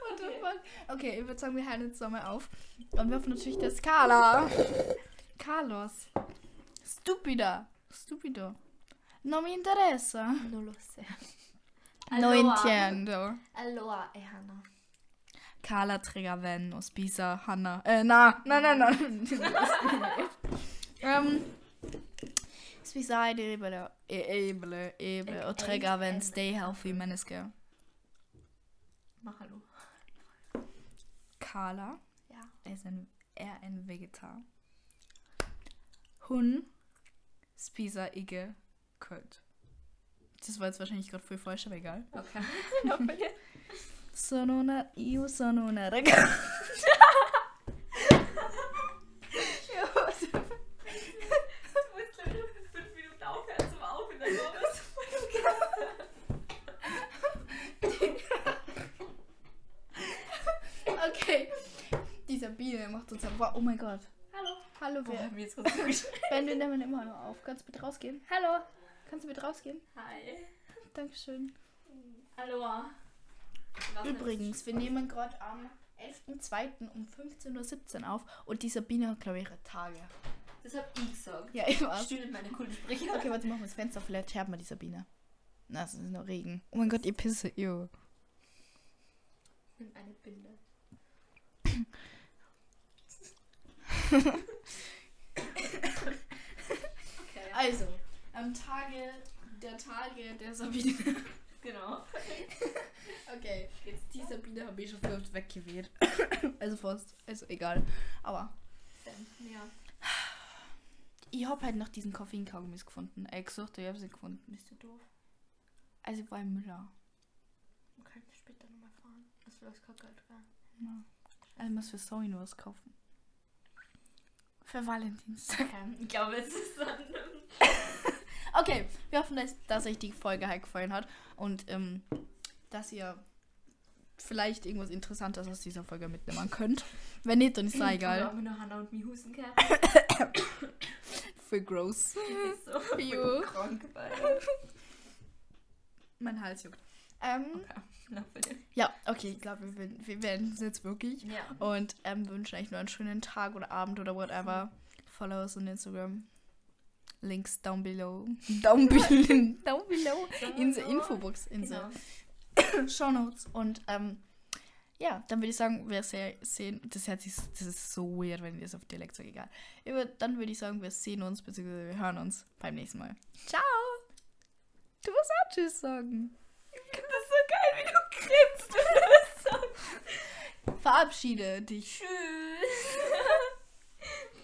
What the fuck? Okay, ich würde sagen, wir halten jetzt nochmal auf. Und wir hoffen natürlich, dass Carla. Carlos. Stupido. Stupido. Non mi interessa. Non lo sé. No Allora. entiendo. Allora, e Hannah. Carla Tregaven, Ospisa, Hanna. Äh, na, na, na, na. ähm. Spisa, Ebele, Ebele, Ebele, och Tregaven, stay healthy, menneske. Mach hallo. Carla Ja. ist ein, er ein Vegetar. Hun, Spisa, Ige, Köln. Das war jetzt wahrscheinlich gerade voll falsch, aber egal. Okay. Sono una, io sono una ragazza. Du musst glaube ich für fünf Minuten aufhören zum Aufnehmen. Okay. Die Sabine macht uns. Oh mein Gott. Hallo. Boah, wir jetzt. Ben, [laughs] wir nehmen immer noch auf. Kannst du bitte rausgehen? Hallo. Kannst du bitte rausgehen? Hi. Dankeschön. Hallo. Übrigens, wir nehmen gerade am 11.02. um 15.17 Uhr auf und die Sabine hat, glaube ich, ihre Tage. Das hab ich gesagt. Ja, ich weiß. Stühle meine coolen Sprüche. Okay, warte, machen wir das Fenster. Vielleicht hört man die Sabine. Na, es ist nur Regen. Oh mein Gott, ihr Pisse. Ew. Nimm eine Binde. [laughs] okay. Also, am Tage der Tage der Sabine. [laughs] Genau. Okay, jetzt die Sabine habe ich schon fast weggewählt. [coughs] also fast. Also egal. Aber ja. ich habe halt noch diesen Koffeinkaugummis gefunden. Äh, gesucht, ich habe sie gefunden. Bist du doof? Also ich war im Müller. Man kann später nochmal fahren. Das will das Kackgeld werden. Ja. Also muss für Zoe nur was kaufen. Für Valentinstag. [laughs] Okay. Ich glaube, es ist dann. [laughs] Okay, wir hoffen, dass, dass euch die Folge halt gefallen hat und ähm, dass ihr vielleicht irgendwas Interessantes aus dieser Folge mitnehmen könnt. Wenn nicht, dann ist [laughs] es egal. wir noch Hannah und mich husten. Für gross. so. Jo. Krank. Mein Hals juckt. Ähm, Okay. [laughs] Ja, okay, ich glaube, wir, werden- wir werden es jetzt wirklich. Ja. Und ähm, wünschen euch nur einen schönen Tag oder Abend oder whatever. Follow us on Instagram. Links down below. Down, [laughs] be down below. In the Infobox. In Genau. the [coughs] Show Notes. Und ähm, ja, dann würde ich sagen, wir se- sehen, das, hört sich, das ist so weird, wenn ich das auf Dialekt sage, egal. Dann würde ich sagen, wir sehen uns, beziehungsweise wir hören uns beim nächsten Mal. Ciao! Du musst auch Tschüss sagen. [laughs] Ich finde das so geil, wie du grinst. Verabschiede dich. [laughs] Tschüss.